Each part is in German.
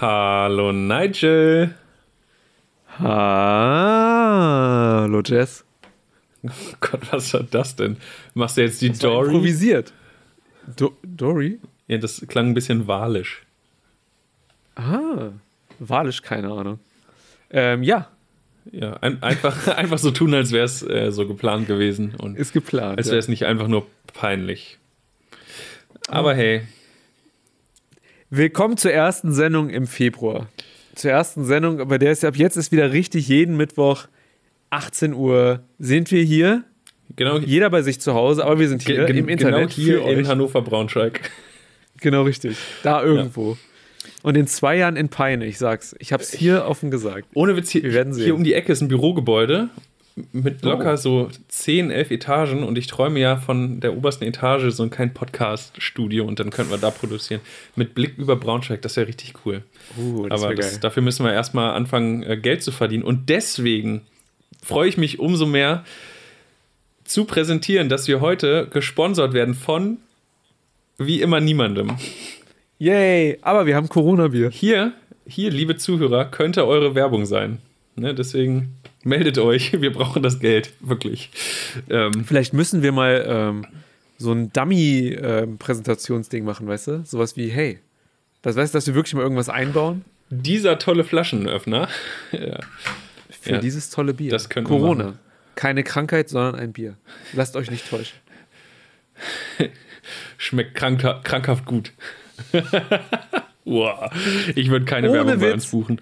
Hallo Nigel. Hallo Jess. Oh Gott, was war das denn? Machst du jetzt die Das Dory? Improvisiert. Do Dory? Ja, das klang ein bisschen walisch. Ah, walisch, keine Ahnung. Ähm, ja, Ja, ein, einfach, einfach so tun, als wäre es äh, so geplant gewesen und ist geplant. als ja. wäre es nicht einfach nur peinlich. Aber hey, Willkommen zur ersten Sendung im Februar. Zur ersten Sendung, aber der ist ab jetzt ist wieder richtig jeden Mittwoch 18 Uhr sind wir hier. genau, Jeder bei sich zu Hause, aber wir sind hier ge- im Internet genau hier in. Hannover Braunschweig. Genau richtig. Da irgendwo. Und in zwei Jahren in Peine, ich sag's. Ich hab's hier offen gesagt. Ohne Witz, hier, Wir werden sehen. hier um die Ecke ist ein Bürogebäude mit Oh. locker so 10, 11 Etagen und ich träume ja von der obersten Etage so ein kleines Podcast-Studio und dann könnten wir da produzieren. Mit Blick über Braunschweig, das wäre richtig cool. Uh, das Aber das, dafür müssen wir erstmal anfangen, äh, Geld zu verdienen. Und deswegen freue ich mich umso mehr zu präsentieren, dass wir heute gesponsert werden von wie immer niemandem. Yay, aber wir haben Corona-Bier. Hier, hier, liebe Zuhörer, könnte eure Werbung sein. Ne, deswegen meldet euch, wir brauchen das Geld, wirklich. Ähm, Vielleicht müssen wir mal ähm, so ein Dummy-Präsentationsding machen, weißt du? Sowas wie, hey, das weißt du, dass wir wirklich mal irgendwas einbauen dieser tolle Flaschenöffner, ja, für Ja, dieses tolle Bier. das können wir Corona. machen. Keine Krankheit, sondern ein Bier. Lasst euch nicht täuschen. schmeckt krankha krankhaft gut. wow. Ich würde keine Ohne Werbung bei Witz. uns buchen.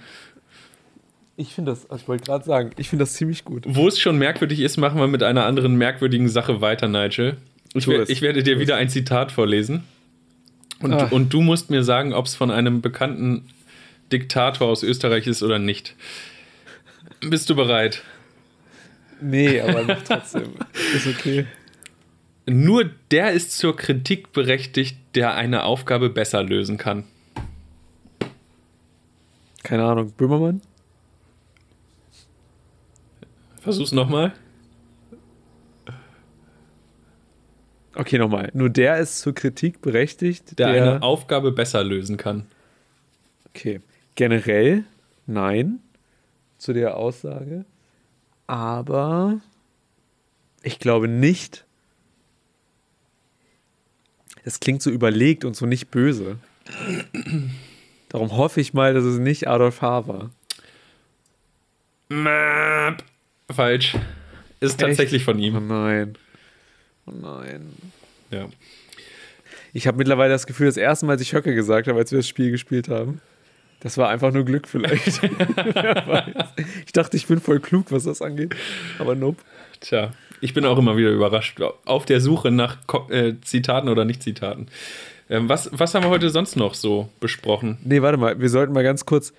Ich finde das, ich wollte gerade sagen, ich finde das ziemlich gut. Wo es schon merkwürdig ist, machen wir mit einer anderen merkwürdigen Sache weiter, Nigel. Ich, wer- ich werde dir wieder ein Zitat vorlesen. Und, Ah. und du musst mir sagen, ob es von einem bekannten Diktator aus Österreich ist oder nicht. Bist du bereit? Nee, aber noch trotzdem. Ist okay. Nur der ist zur Kritik berechtigt, der eine Aufgabe besser lösen kann. Keine Ahnung. Böhmermann? Versuch's nochmal. Okay, nochmal. Nur der ist zur Kritik berechtigt. Der, eine Aufgabe besser lösen kann. Okay. Generell nein zu der Aussage. Aber ich glaube nicht. Es klingt so überlegt und so nicht böse. Darum hoffe ich mal, dass es nicht Adolf H. war. Mäp. Falsch. Ist tatsächlich von Oh ihm. nein. Oh nein. Ja. Ich habe mittlerweile das Gefühl, das erste Mal, als ich Höcke gesagt habe, als wir das Spiel gespielt haben, das war einfach nur Glück vielleicht. Wer weiß. ich dachte, ich bin voll klug, was das angeht. Aber nope. Tja, ich bin auch immer wieder überrascht. Auf der Suche nach äh, Zitaten oder Nicht-Zitaten. Ähm, was, was haben wir heute sonst noch so besprochen? Nee, warte mal, wir sollten mal ganz kurz,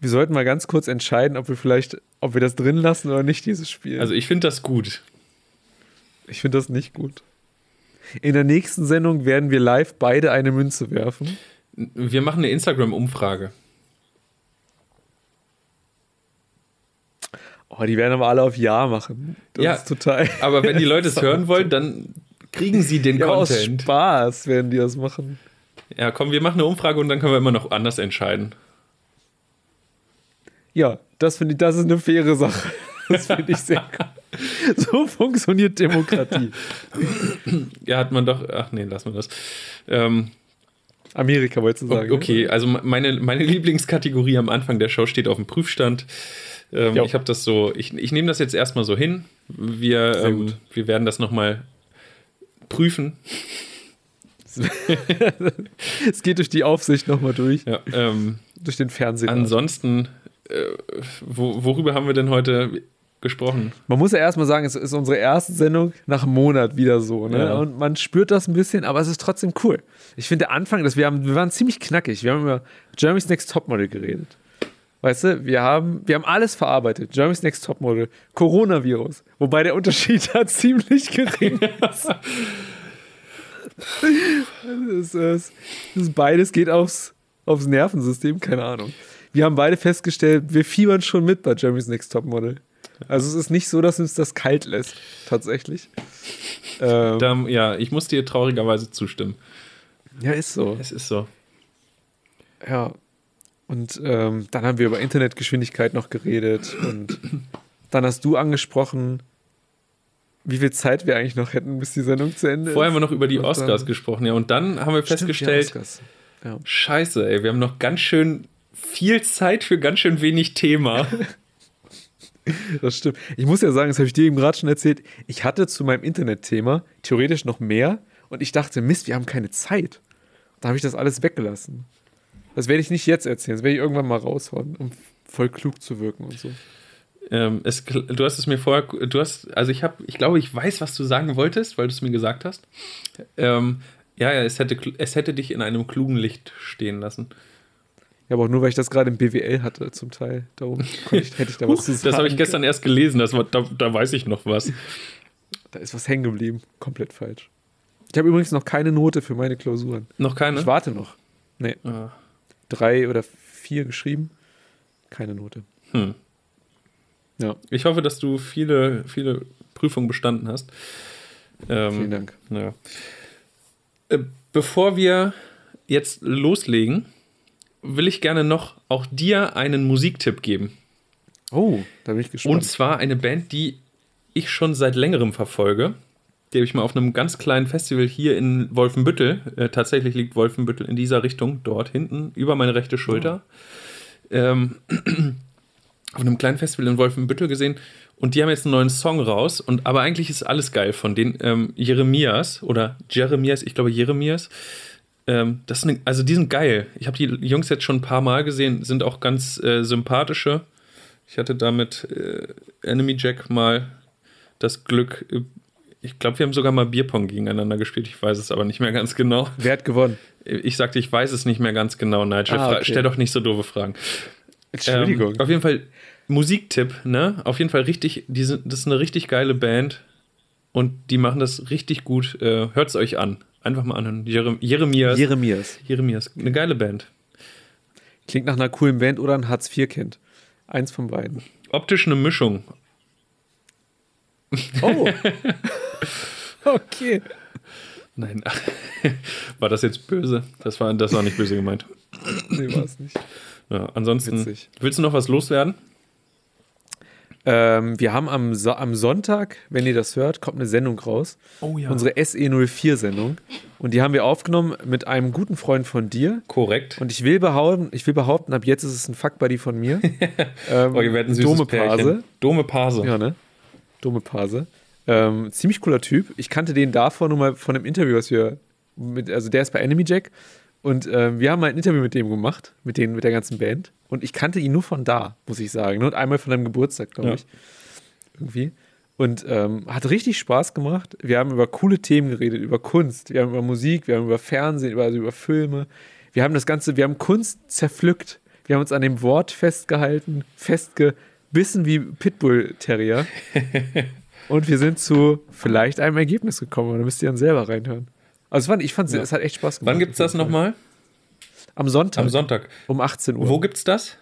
wir sollten mal ganz kurz entscheiden, ob wir vielleicht, ob wir das drin lassen oder nicht, dieses Spiel. Also ich finde das gut. ich finde das nicht gut. In der nächsten Sendung werden wir live beide eine Münze werfen. Wir machen eine Instagram-Umfrage. Oh, die werden aber alle auf Ja machen. Das Ja, ist total. Aber wenn die Leute es hören wollen, dann kriegen sie den ja, aus Content. Spaß werden die das machen. Ja, komm, wir machen eine Umfrage und dann können wir immer noch anders entscheiden. Ja, das finde ich, das ist eine faire Sache. Das finde ich sehr gut. So funktioniert Demokratie. Ja, hat man doch. Ach nee, lassen wir das. Ähm, Amerika wolltest du sagen. ne? okay, also meine, meine Lieblingskategorie am Anfang der Show steht auf dem Prüfstand. Ähm, ich habe das so, ich, ich nehme das jetzt erstmal so hin. Wir, ähm, wir werden das nochmal prüfen. Es geht durch die Aufsicht nochmal durch, Ja, ähm, durch den Fernsehen. ansonsten, äh, wo, worüber haben wir denn heute gesprochen? Man muss ja erstmal sagen, es ist unsere erste Sendung nach einem Monat wieder so. Ne? Ja. Und man spürt das ein bisschen, aber es ist trotzdem cool. Ich finde, der Anfang, dass wir, haben, wir waren ziemlich knackig. Wir haben über Jeremy's Next Topmodel geredet. Weißt du, wir haben, wir haben alles verarbeitet. Jeremy's Next Topmodel, Coronavirus. Wobei der Unterschied da ziemlich gering ist. das, ist, das ist beides geht aufs, aufs Nervensystem, keine Ahnung. Wir haben beide festgestellt, wir fiebern schon mit bei Jeremy's Next Topmodel. Also es ist nicht so, dass uns das kalt lässt, tatsächlich. Ähm, Da, ja, ich muss dir traurigerweise zustimmen. ja, ist so. Es ist so. Ja. Und ähm, dann haben wir über Internetgeschwindigkeit noch geredet. Und dann hast du angesprochen, wie viel Zeit wir eigentlich noch hätten, bis die Sendung zu Ende ist. Vorher haben wir noch über die Und Oscars dann- gesprochen, ja. Und dann haben wir Stimmt, festgestellt, die Oscars. Ja. scheiße, ey, wir haben noch ganz schön viel Zeit für ganz schön wenig Thema. Das stimmt. Ich muss ja sagen, das habe ich dir eben gerade schon erzählt. Ich hatte zu meinem Internetthema theoretisch noch mehr und ich dachte, Mist, wir haben keine Zeit. Da habe ich das alles weggelassen. Das werde ich nicht jetzt erzählen, das werde ich irgendwann mal raushauen, um voll klug zu wirken und so. ähm, es, du hast es mir vorher, du hast, also ich habe, ich glaube, ich weiß, was du sagen wolltest, weil du es mir gesagt hast. Ähm, ja, ja, es hätte, es hätte dich in einem klugen Licht stehen lassen. Ja, aber auch nur, weil ich das gerade im BWL hatte, zum Teil. Darum ich, hätte ich da was zu sagen. das habe ich gestern erst gelesen, das war, da, da weiß ich noch was. Da ist was hängen geblieben. Komplett falsch. Ich habe übrigens noch keine Note für meine Klausuren. Noch keine? Ich warte noch. Nee, Ah, drei oder vier geschrieben. Keine Note. hm. Ja, Ich hoffe, dass du viele, viele Prüfungen bestanden hast. Ähm, vielen Dank. Ja. Äh, Bevor wir jetzt loslegen, will ich gerne noch auch dir einen Musiktipp geben. Oh, da bin ich gespannt. Und zwar eine Band, die ich schon seit längerem verfolge. Die habe ich mal auf einem ganz kleinen Festival hier in Wolfenbüttel, äh, tatsächlich liegt Wolfenbüttel in dieser Richtung, dort hinten, über meine rechte Schulter, ähm, auf einem kleinen Festival in Wolfenbüttel gesehen. Und die haben jetzt einen neuen Song raus. Und, aber eigentlich ist alles geil von den ähm, Jeremias oder Jeremias, ich glaube Jeremias. Ähm, das sind, also die sind geil. Ich habe die Jungs jetzt schon ein paar Mal gesehen, sind auch ganz äh, sympathische. Ich hatte da mit äh, Enemy Jack mal das Glück, äh, ich glaube, wir haben sogar mal Bierpong gegeneinander gespielt, ich weiß es aber nicht mehr ganz genau. Wer hat gewonnen? Ich sagte, ich weiß es nicht mehr ganz genau, Nigel. Ah, okay. Stell doch nicht so doofe Fragen. Entschuldigung. Ähm, auf jeden Fall Musiktipp, ne? Auf jeden Fall richtig, die sind, das ist eine richtig geile Band und die machen das richtig gut. Äh, Hört es euch an. Einfach mal anhören. Jerem Jeremias. Jeremias. Jeremias. Eine geile Band. Klingt nach einer coolen Band oder ein Hartz-IV-Kind. Eins von beiden. Optisch eine Mischung. Oh. okay. Nein, war das jetzt böse? Das war, das war nicht böse gemeint. Nee, war es nicht. Ja, ansonsten, Witzig. willst du noch was loswerden? Ähm, wir haben am, so am Sonntag, wenn ihr das hört, kommt eine Sendung raus. Oh ja. Unsere SE04-Sendung. Und die haben wir aufgenommen mit einem guten Freund von dir. Korrekt. Und ich will behaupten, ich will behaupten, ab jetzt ist es ein Fuck-Buddy von mir. ähm, Oh, ihr werdet ein süßes Dome. Pase. Dome Pase. Ja, ne? Dome Pase. Ähm, ziemlich cooler Typ. Ich kannte den davor nur mal von einem Interview, was wir mit, also der ist bei Enemy Jack. Und ähm, wir haben mal ein Interview mit dem gemacht, mit, den, mit der ganzen Band. Und ich kannte ihn nur von da, muss ich sagen. Und einmal von deinem Geburtstag, glaube Ja. ich. Irgendwie. Und ähm, hat richtig Spaß gemacht. Wir haben über coole Themen geredet, über Kunst, wir haben über Musik, wir haben über Fernsehen, über, also über Filme. Wir haben das Ganze, wir haben Kunst zerpflückt. Wir haben uns an dem Wort festgehalten, festgebissen wie Pitbull-Terrier. Und wir sind zu vielleicht einem Ergebnis gekommen. Da müsst ihr dann selber reinhören. Also es, fand, ich fand Ja. es hat echt Spaß gemacht. Wann gibt's das nochmal? Am Sonntag. Am Sonntag. um 18 Uhr. Wo gibt's das?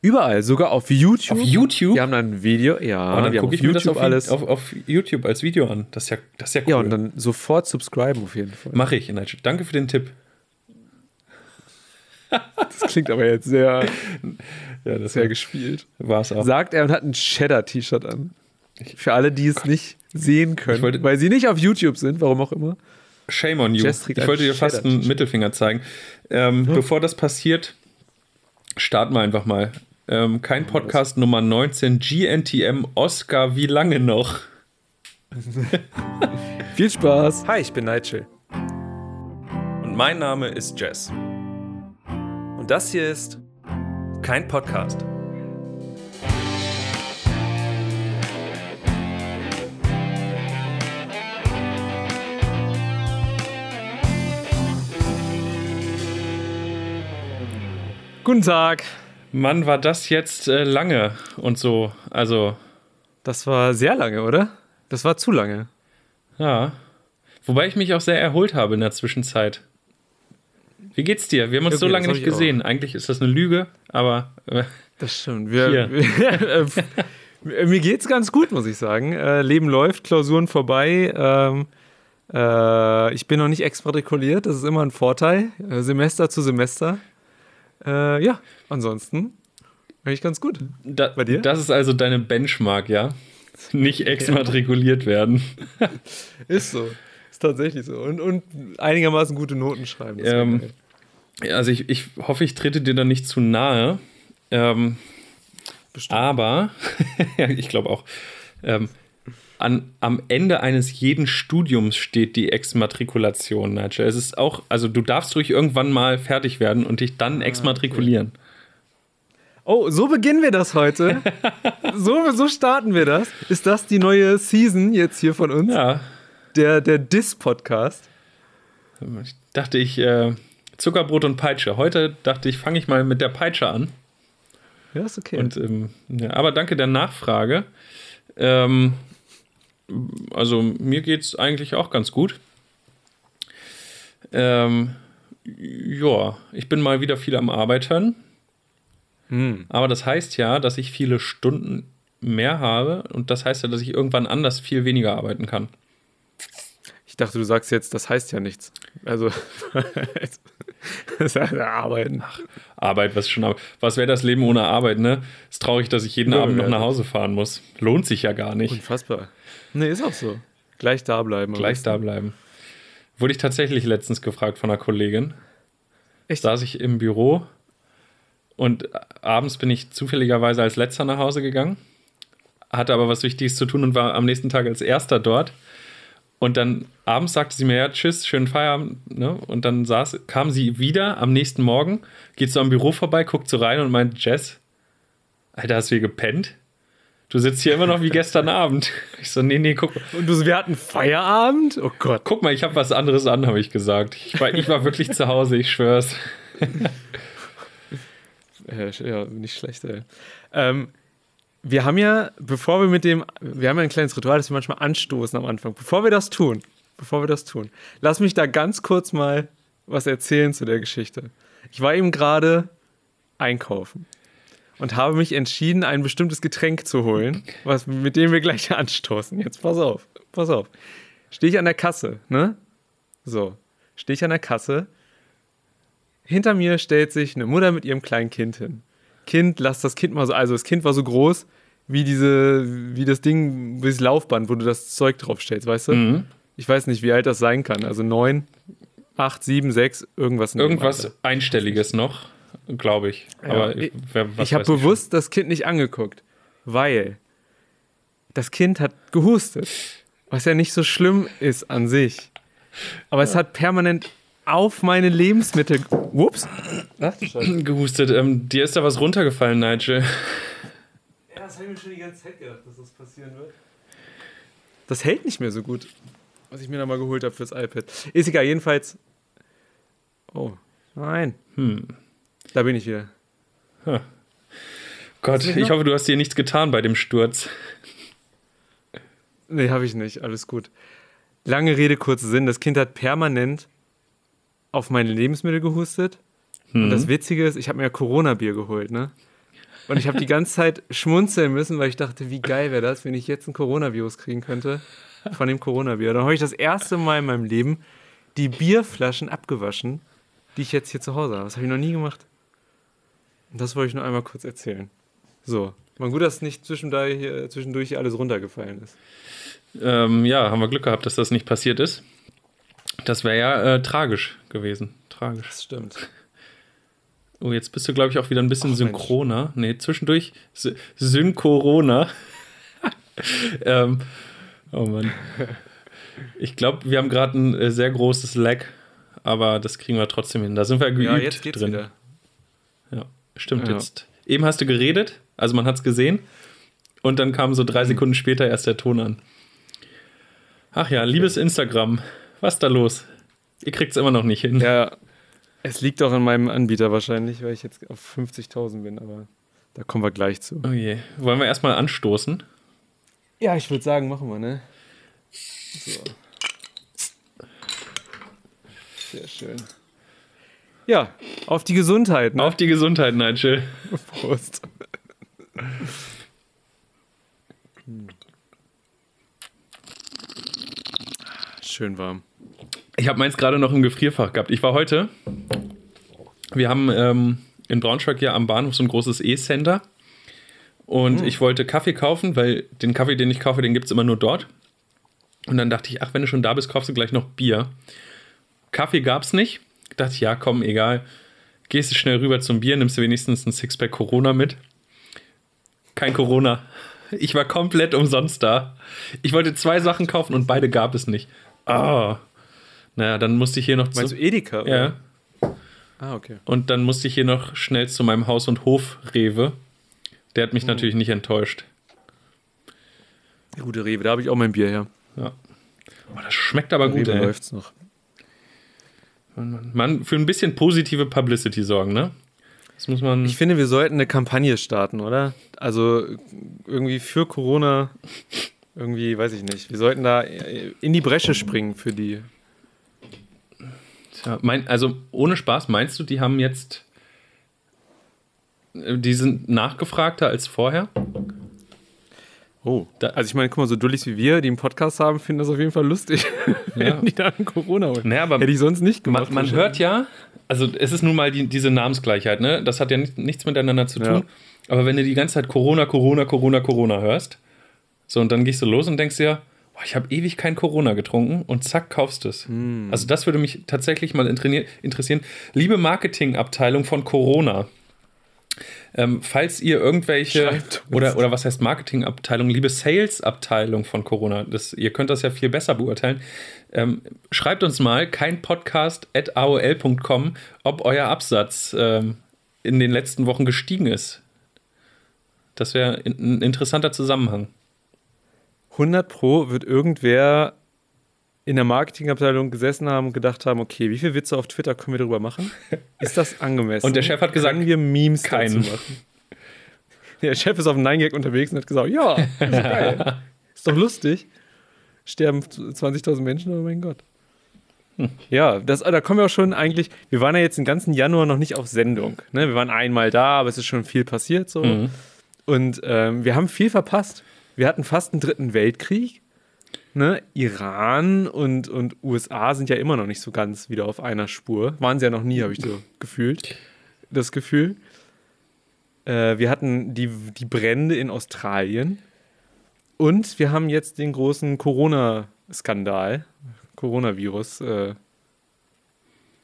Überall, sogar auf YouTube. Auf YouTube? Wir haben dann ein Video, ja, Oh, dann gucke auf ich mir das YouTube auf, alles. Auf, auf YouTube als Video an. Das ist ja, das ist ja cool. Ja, und dann sofort subscriben auf jeden Fall. Mache ich, Nigel. Danke für den Tipp. Das klingt aber jetzt sehr, Ja, das sehr gespielt. war es auch. Sagt er und hat ein Cheddar-T-Shirt an. Für alle, die es nicht sehen können, wollte- weil sie nicht auf YouTube sind, warum auch immer. Shame on you. Jess Ich wollte dir fast einen. Mittelfinger zeigen. Ähm, Bevor das passiert, starten wir einfach mal. Ähm, kein Podcast Nummer 19, GNTM Oscar, wie lange noch? Viel Spaß. Hi, ich bin Nigel. Und mein Name ist Jess. Und das hier ist Kein Podcast. Guten Tag. Mann, war das jetzt äh, lange und so. Also, Das war sehr lange, oder? Das war zu lange. ja. Wobei ich mich auch sehr erholt habe in der Zwischenzeit. Wie geht's dir? Wir haben uns Okay, so lange nicht ich auch. gesehen. Eigentlich ist das eine Lüge, aber äh, Das stimmt. Wir, wir, mir geht's ganz gut, muss ich sagen. Äh, Leben läuft, Klausuren vorbei. Ähm, äh, ich bin noch nicht exmatrikuliert, das ist immer ein Vorteil. Äh, Semester zu Semester. Äh, ja, ansonsten eigentlich ganz gut. Da, Bei dir? Das ist also deine Benchmark, ja? Nicht exmatrikuliert werden. Ist so. Ist tatsächlich so. Und, und einigermaßen gute Noten schreiben. Ähm. Also ich, ich hoffe, ich trete dir da nicht zu nahe. Ähm, Bestimmt. aber, ja, ich glaube auch, ähm, an, am Ende eines jeden Studiums steht die Exmatrikulation, Nigel. Es ist auch, also du darfst ruhig irgendwann mal fertig werden und dich dann exmatrikulieren. Oh, so beginnen wir das heute. so, so starten wir das. Ist das die neue Season jetzt hier von uns? Ja, Der, der Dis-Podcast. ich dachte ich, äh, Zuckerbrot und Peitsche. Heute dachte ich, fange ich mal mit der Peitsche an. Ja, ist okay. Und, ähm, ja, aber danke der Nachfrage. Ähm, also mir geht es eigentlich auch ganz gut. Ähm, ja, ich bin mal wieder viel am Arbeiten. Hm. Aber das heißt ja, dass ich viele Stunden mehr habe und das heißt ja, dass ich irgendwann anders viel weniger arbeiten kann. Ich dachte, du sagst jetzt, das heißt ja nichts. Also, das heißt ja arbeiten. Arbeit, was schon, was wäre das Leben ohne Arbeit, ne? Ist traurig, dass ich jeden Ja, Abend noch nach Hause fahren muss. Lohnt sich ja gar nicht. Unfassbar. Nee, ist auch so. Gleich da bleiben. Gleich da bleiben. Wurde ich tatsächlich letztens gefragt von einer Kollegin. Echt? Saß ich im Büro und abends bin ich zufälligerweise als letzter nach Hause gegangen, hatte aber was Wichtiges zu tun und war am nächsten Tag als erster dort. Und dann abends sagte sie mir, ja, tschüss, schönen Feierabend. Ne? Und dann saß, kam sie wieder am nächsten Morgen, geht so am Büro vorbei, guckt so rein und meint, Jess, Alter, hast du hier gepennt? Du sitzt hier immer noch wie gestern Abend. Ich so, nee, nee, guck, Und du, wir hatten Feierabend? Oh Gott. Guck mal, ich habe was anderes an, habe ich gesagt. Ich war, ich war wirklich zu Hause, ich schwör's. Ja, ja, nicht schlecht, ey. Ähm, wir haben ja, bevor wir mit dem, wir haben ja ein kleines Ritual, das wir manchmal anstoßen am Anfang. Bevor wir das tun, bevor wir das tun, lass mich da ganz kurz mal was erzählen zu der Geschichte. Ich war eben gerade einkaufen und habe mich entschieden, ein bestimmtes Getränk zu holen, was, mit dem wir gleich anstoßen. Jetzt pass auf, pass auf. Stehe ich an der Kasse, ne? So, stehe ich an der Kasse. Hinter mir stellt sich eine Mutter mit ihrem kleinen Kind hin. Kind, lass das Kind mal so, also das Kind war so groß wie diese, wie das Ding, wie das Laufband, wo du das Zeug draufstellst, weißt du? Mhm. Ich weiß nicht, wie alt das sein kann. Also neun, acht, sieben, sechs, irgendwas. Irgendwas. Einstelliges noch, glaube ich. Aber ich- wer, was ich habe weiß schon. bewusst das Kind nicht angeguckt, weil das Kind hat gehustet, was ja nicht so schlimm ist an sich. Aber es hat permanent auf meine Lebensmittel. Ach, Scheiße. gehustet. Ähm, dir ist da was runtergefallen, Nigel. Ja, das habe ich mir schon die ganze Zeit gedacht, dass das passieren wird. Das hält nicht mehr so gut, was ich mir da mal geholt habe fürs iPad. Ist egal, jedenfalls. Oh, nein. Hm. Da bin ich wieder. Gott, nicht ich hoffe, du hast dir nichts getan bei dem Sturz. Nee, habe ich nicht. Alles gut. Lange Rede, kurzer Sinn. Das Kind hat permanent auf meine Lebensmittel gehustet. Und Hm. das Witzige ist, ich habe mir ja Corona-Bier geholt, ne? Und ich habe die ganze Zeit schmunzeln müssen, weil ich dachte, wie geil wäre das, wenn ich jetzt ein Coronavirus kriegen könnte von dem Corona-Bier. Dann habe ich das erste Mal in meinem Leben die Bierflaschen abgewaschen, die ich jetzt hier zu Hause habe. Das habe ich noch nie gemacht. Das wollte ich nur einmal kurz erzählen. So. Mal gut, dass nicht zwischendurch hier, alles runtergefallen ist. Ähm, ja, haben wir Glück gehabt, dass das nicht passiert ist. Das wäre ja äh, tragisch gewesen. Tragisch. Das stimmt. Oh, jetzt bist du, glaube ich, auch wieder ein bisschen Ach, Mensch. synchroner. Nee, zwischendurch Sy- Syncorona. ähm, oh Mann. Ich glaube, wir haben gerade ein äh, sehr großes Lag, aber das kriegen wir trotzdem hin. Da sind wir geübt Ja, jetzt geht's drin. wieder. Ja, stimmt. Ja. Jetzt. Eben hast du geredet, also man hat es gesehen. Und dann kam so drei Sekunden später erst der Ton an. Ach ja, liebes Instagram, was ist da los? Ihr kriegt es immer noch nicht hin. Ja, es liegt auch an meinem Anbieter wahrscheinlich, weil ich jetzt auf 50.000 bin, aber da kommen wir gleich zu. Oh je. Wollen wir erstmal anstoßen? Ja, ich würde sagen, machen wir, ne? So. Sehr schön. Ja, auf die Gesundheit, ne? Auf die Gesundheit, Nigel. Prost. Schön warm. Ich habe meins gerade noch im Gefrierfach gehabt. Ich war heute, wir haben ähm, in Braunschweig ja am Bahnhof so ein großes E-Center. Und Hm. ich wollte Kaffee kaufen, weil den Kaffee, den ich kaufe, den gibt es immer nur dort. Und dann dachte ich, ach, wenn du schon da bist, kaufst du gleich noch Bier. Kaffee gab es nicht. Dachte ich, ja, komm, egal. Gehst du schnell rüber zum Bier, nimmst du wenigstens ein Sixpack Corona mit. Kein Corona. Ich war komplett umsonst da. Ich wollte zwei Sachen kaufen und beide gab es nicht. Ah. Naja, dann musste ich hier noch Meinst zu. du Edeka? Ja. Oder? Ah, okay. Und dann musste ich hier noch schnell zu meinem Haus- und Hof-Rewe. Der hat mich natürlich nicht enttäuscht. Der gute Rewe, da habe ich auch mein Bier her. Ja. Oh, das schmeckt aber gut, Rewe ey. läuft's noch. Man, für ein bisschen positive Publicity sorgen, ne? Das muss man. Ich finde, wir sollten eine Kampagne starten, oder? Also irgendwie für Corona, irgendwie, weiß ich nicht. Wir sollten da in die Bresche springen für die. Tja, mein, also ohne Spaß, meinst du, die haben jetzt. äh, Die sind nachgefragter als vorher? Oh. Da- also ich meine, guck mal, so Dullis wie wir, die einen Podcast haben, finden das auf jeden Fall lustig, Ja. wenn die da an Corona holen. Naja, aber Hätte ich sonst nicht man, gemacht. man hört ja, also es ist nun mal die, diese Namensgleichheit, ne? Das hat ja nicht, nichts miteinander zu tun. Ja. Aber wenn du die ganze Zeit Corona, Corona, Corona, Corona hörst, so und dann gehst du los und denkst dir, boah, ich habe ewig kein Corona getrunken und zack, kaufst es. Hm. Also das würde mich tatsächlich mal interessieren. Liebe Marketingabteilung von Corona, ähm, falls ihr irgendwelche oder, oder was heißt Marketingabteilung, liebe Sales-Abteilung von Corona, das, ihr könnt das ja viel besser beurteilen. Ähm, schreibt uns mal kein Podcast at aol.com, ob euer Absatz ähm, in den letzten Wochen gestiegen ist. Das wäre in- ein interessanter Zusammenhang. 100 Pro wird irgendwer in der Marketingabteilung gesessen haben und gedacht haben, okay, wie viele Witze auf Twitter können wir darüber machen? Ist das angemessen? Und der Chef hat gesagt, können wir Memes keinen. machen? Der Chef ist auf dem 9-Gag unterwegs und hat gesagt, ja, ist geil. ist doch lustig. Sterben 20.000 Menschen, oh mein Gott. Ja, das, da kommen wir auch schon eigentlich, wir waren ja jetzt den ganzen Januar noch nicht auf Sendung. Ne? Wir waren einmal da, aber es ist schon viel passiert so. Mhm. Und ähm, wir haben viel verpasst. Wir hatten fast einen dritten Weltkrieg. Ne? Iran und, und USA sind ja immer noch nicht so ganz wieder auf einer Spur. Waren sie ja noch nie, habe ich so gefühlt. Das Gefühl. Äh, wir hatten die, die Brände in Australien. Und wir haben jetzt den großen Corona-Skandal. Coronavirus. Äh,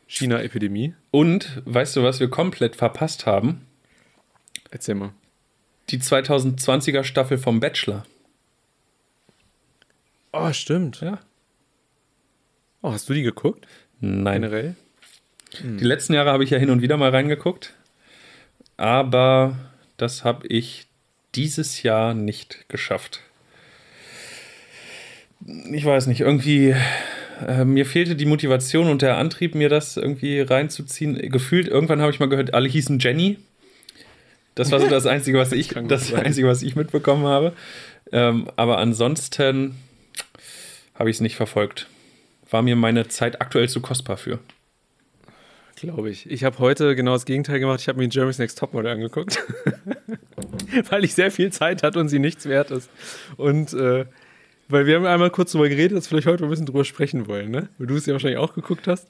China-Epidemie. Und weißt du, was wir komplett verpasst haben? Erzähl mal. Die 2020er Staffel vom Bachelor. Oh, stimmt. Ja. Oh, hast du die geguckt? Nein. Generell? Die letzten Jahre habe ich ja hin und wieder mal reingeguckt. Aber das habe ich dieses Jahr nicht geschafft. Ich weiß nicht, irgendwie, äh, mir fehlte die Motivation und der Antrieb, mir das irgendwie reinzuziehen. Gefühlt, irgendwann habe ich mal gehört, alle hießen Jenny. Das war so das Einzige, was ich, das. Einzige, was ich mitbekommen habe. Ähm, aber ansonsten habe ich es nicht verfolgt. War mir meine Zeit aktuell zu kostbar für. Glaube ich. Ich habe heute genau das Gegenteil gemacht. Ich habe mir Jeremy's Next Topmodel angeguckt. weil ich sehr viel Zeit hatte und sie nichts wert ist. Und äh, weil wir haben einmal kurz darüber geredet, dass wir vielleicht heute ein bisschen drüber sprechen wollen, ne? Weil du es ja wahrscheinlich auch geguckt hast.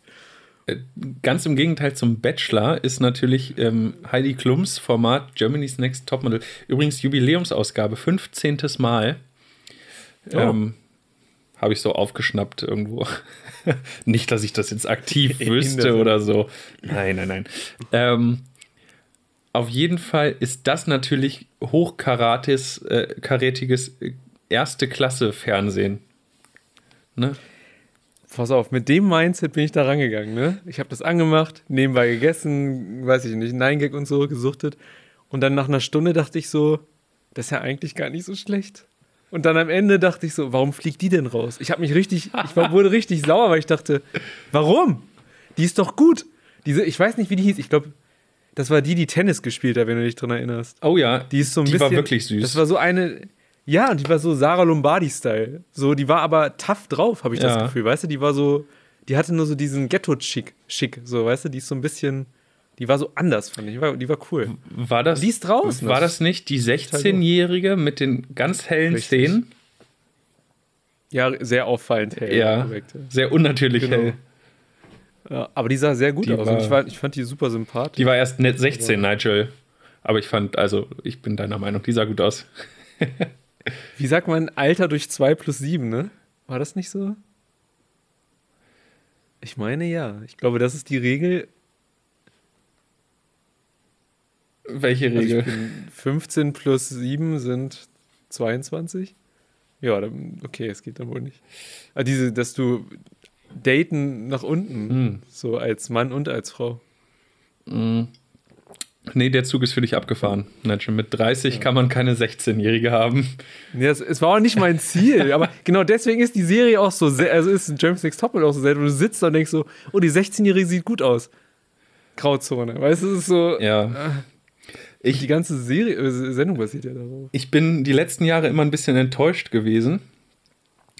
Ganz im Gegenteil zum Bachelor ist natürlich ähm, Heidi Klums Format Germany's Next Topmodel. Übrigens Jubiläumsausgabe, 15. Mal. Oh. Ähm, Habe ich so aufgeschnappt irgendwo. Nicht, dass ich das jetzt aktiv wüsste der oder so. Nein, nein, nein. Ähm, auf jeden Fall ist das natürlich hochkarates, äh, karätiges äh, erste Klasse Fernsehen. Ne? Pass auf, mit dem Mindset bin ich da rangegangen, ne? Ich habe das angemacht, nebenbei gegessen, weiß ich nicht, Nein Gag und so gesuchtet. Und dann nach einer Stunde dachte ich so, das ist ja eigentlich gar nicht so schlecht. Und dann am Ende dachte ich so, warum fliegt die denn raus? Ich habe mich richtig, ich wurde richtig sauer, weil ich dachte, warum? Die ist doch gut. Diese, ich weiß nicht, wie die hieß. Ich glaube, das war die, die Tennis gespielt hat, wenn du dich dran erinnerst. Oh ja, Die ist so ein die bisschen. war wirklich süß. Das war so eine. Ja, und die war so Sarah Lombardi-Style. So, die war aber tough drauf, habe ich das Ja. Gefühl. Weißt du, die war so. Die hatte nur so diesen Ghetto-Schick, schick, so, weißt du, die ist so ein bisschen. Die war so anders, fand ich. Die war, die war cool. War das, Die ist draußen. War das nicht die 16-Jährige mit den ganz hellen Richtig. Zähnen? Ja, sehr auffallend hell. Ja, korrekt. sehr unnatürlich Genau. hell. Ja, aber die sah sehr gut Die aus. war- ich, war, ich fand die super sympathisch. Die war erst net 16, Nigel. Aber ich fand, also, ich bin deiner Meinung, die sah gut aus. Wie sagt man Alter durch 2 plus 7, ne? War das nicht so? Ich meine ja. Ich glaube, das ist die Regel. Welche Also Regel? bin 15 plus 7 sind 22. Ja, dann, okay, es geht dann wohl nicht. Aber diese, dass du daten nach unten, Hm. so als Mann und als Frau. Nee, der Zug ist für dich abgefahren. Nigel, mit 30 kann man keine 16-Jährige haben. Nee, das, es war auch nicht mein Ziel, aber genau deswegen ist die Serie auch so, sehr, also ist James Next Topmodel auch so selten, wo du sitzt da und denkst so, oh, die 16-Jährige sieht gut aus. Grauzone, weißt du, es ist so, Ja. die Ich, ganze Serie, äh, Sendung basiert ja darauf. ich bin die letzten Jahre immer ein bisschen enttäuscht gewesen,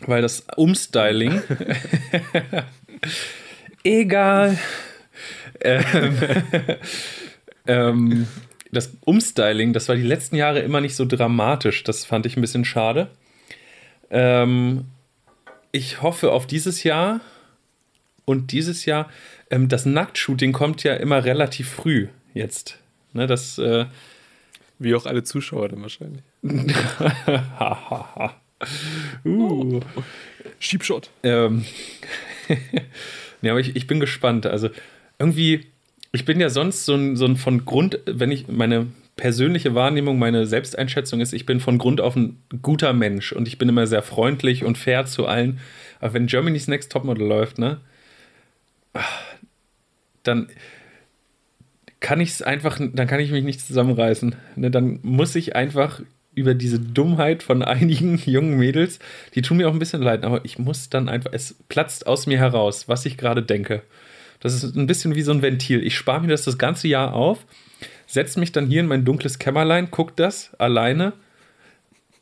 weil das Umstyling. Egal. Ähm, ähm, das Umstyling, das war die letzten Jahre immer nicht so dramatisch. Das fand ich ein bisschen schade. Ähm, ich hoffe auf dieses Jahr und dieses Jahr. Ähm, das Nacktshooting kommt ja immer relativ früh jetzt. Ne, das. Äh, Wie auch alle Zuschauer dann wahrscheinlich. uh. Schiebshot. Ähm, ja, aber ich, ich bin gespannt. Also irgendwie, ich bin ja sonst so ein, so ein von Grund, wenn ich meine persönliche Wahrnehmung, meine Selbsteinschätzung ist, ich bin von Grund auf ein guter Mensch und ich bin immer sehr freundlich und fair zu allen. Aber wenn Germany's Next Topmodel läuft, ne, dann kann ich es einfach, dann kann ich mich nicht zusammenreißen. Ne, dann muss ich einfach über diese Dummheit von einigen jungen Mädels, die tun mir auch ein bisschen leid, aber ich muss dann einfach, es platzt aus mir heraus, was ich gerade denke. Das ist ein bisschen wie so ein Ventil. Ich spare mir das das ganze Jahr auf, setze mich dann hier in mein dunkles Kämmerlein, guck das alleine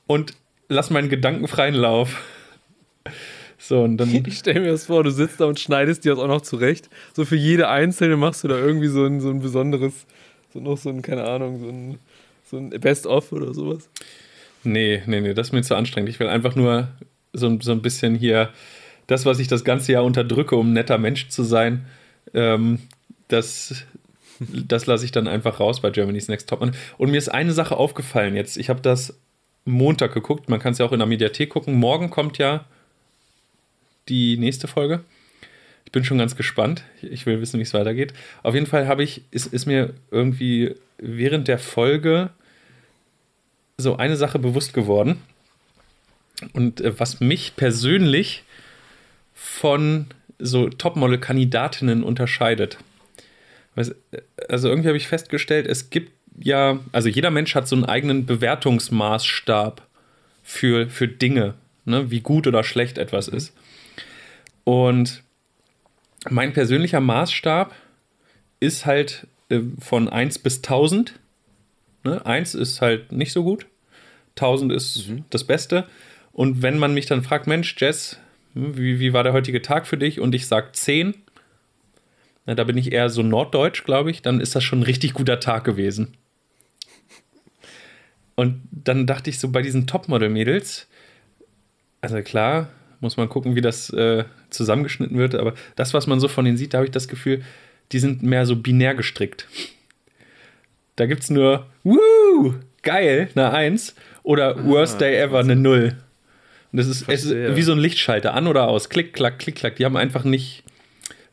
und lass meinen gedankenfreien Lauf. So, und dann. Ich stelle mir das vor, du sitzt da und schneidest dir das auch noch zurecht. So für jede einzelne machst du da irgendwie so ein, so ein besonderes, so noch so ein, keine Ahnung, so ein, so ein Best-of oder sowas. Nee, nee, nee, das ist mir zu anstrengend. Ich will einfach nur so, so ein bisschen hier das, was ich das ganze Jahr unterdrücke, um ein netter Mensch zu sein, ähm, das, das lasse ich dann einfach raus bei Germany's Next Topman. Und mir ist eine Sache aufgefallen jetzt. Ich habe das Montag geguckt, man kann es ja auch in der Mediathek gucken. Morgen kommt ja die nächste Folge. Ich bin schon ganz gespannt. Ich will wissen, wie es weitergeht. Auf jeden Fall habe ich, ist, ist mir irgendwie während der Folge so eine Sache bewusst geworden. Und äh, was mich persönlich von so Topmodel-Kandidatinnen unterscheidet. Weiß- Also irgendwie habe ich festgestellt, es gibt ja, also jeder Mensch hat so einen eigenen Bewertungsmaßstab für, für Dinge, ne, wie gut oder schlecht etwas ist. Und mein persönlicher Maßstab ist halt äh, von 1 bis 1000. Ne? 1 ist halt nicht so gut, 1000 ist das Beste. Und wenn man mich dann fragt, Mensch, Jess, hm, wie, wie war der heutige Tag für dich? Und ich sage 10, na, da bin ich eher so norddeutsch, glaube ich, dann ist das schon ein richtig guter Tag gewesen. Und dann dachte ich so bei diesen Topmodel-Mädels, also klar, muss man gucken, wie das äh, zusammengeschnitten wird, aber das, was man so von denen sieht, da habe ich das Gefühl, die sind mehr so binär gestrickt. Da gibt es nur, Woo, geil, eine 1 oder Worst Day ever, eine 0. Und das ist, ist wie so ein Lichtschalter, an oder aus, klick, klack, klick, klack. Die haben einfach nicht,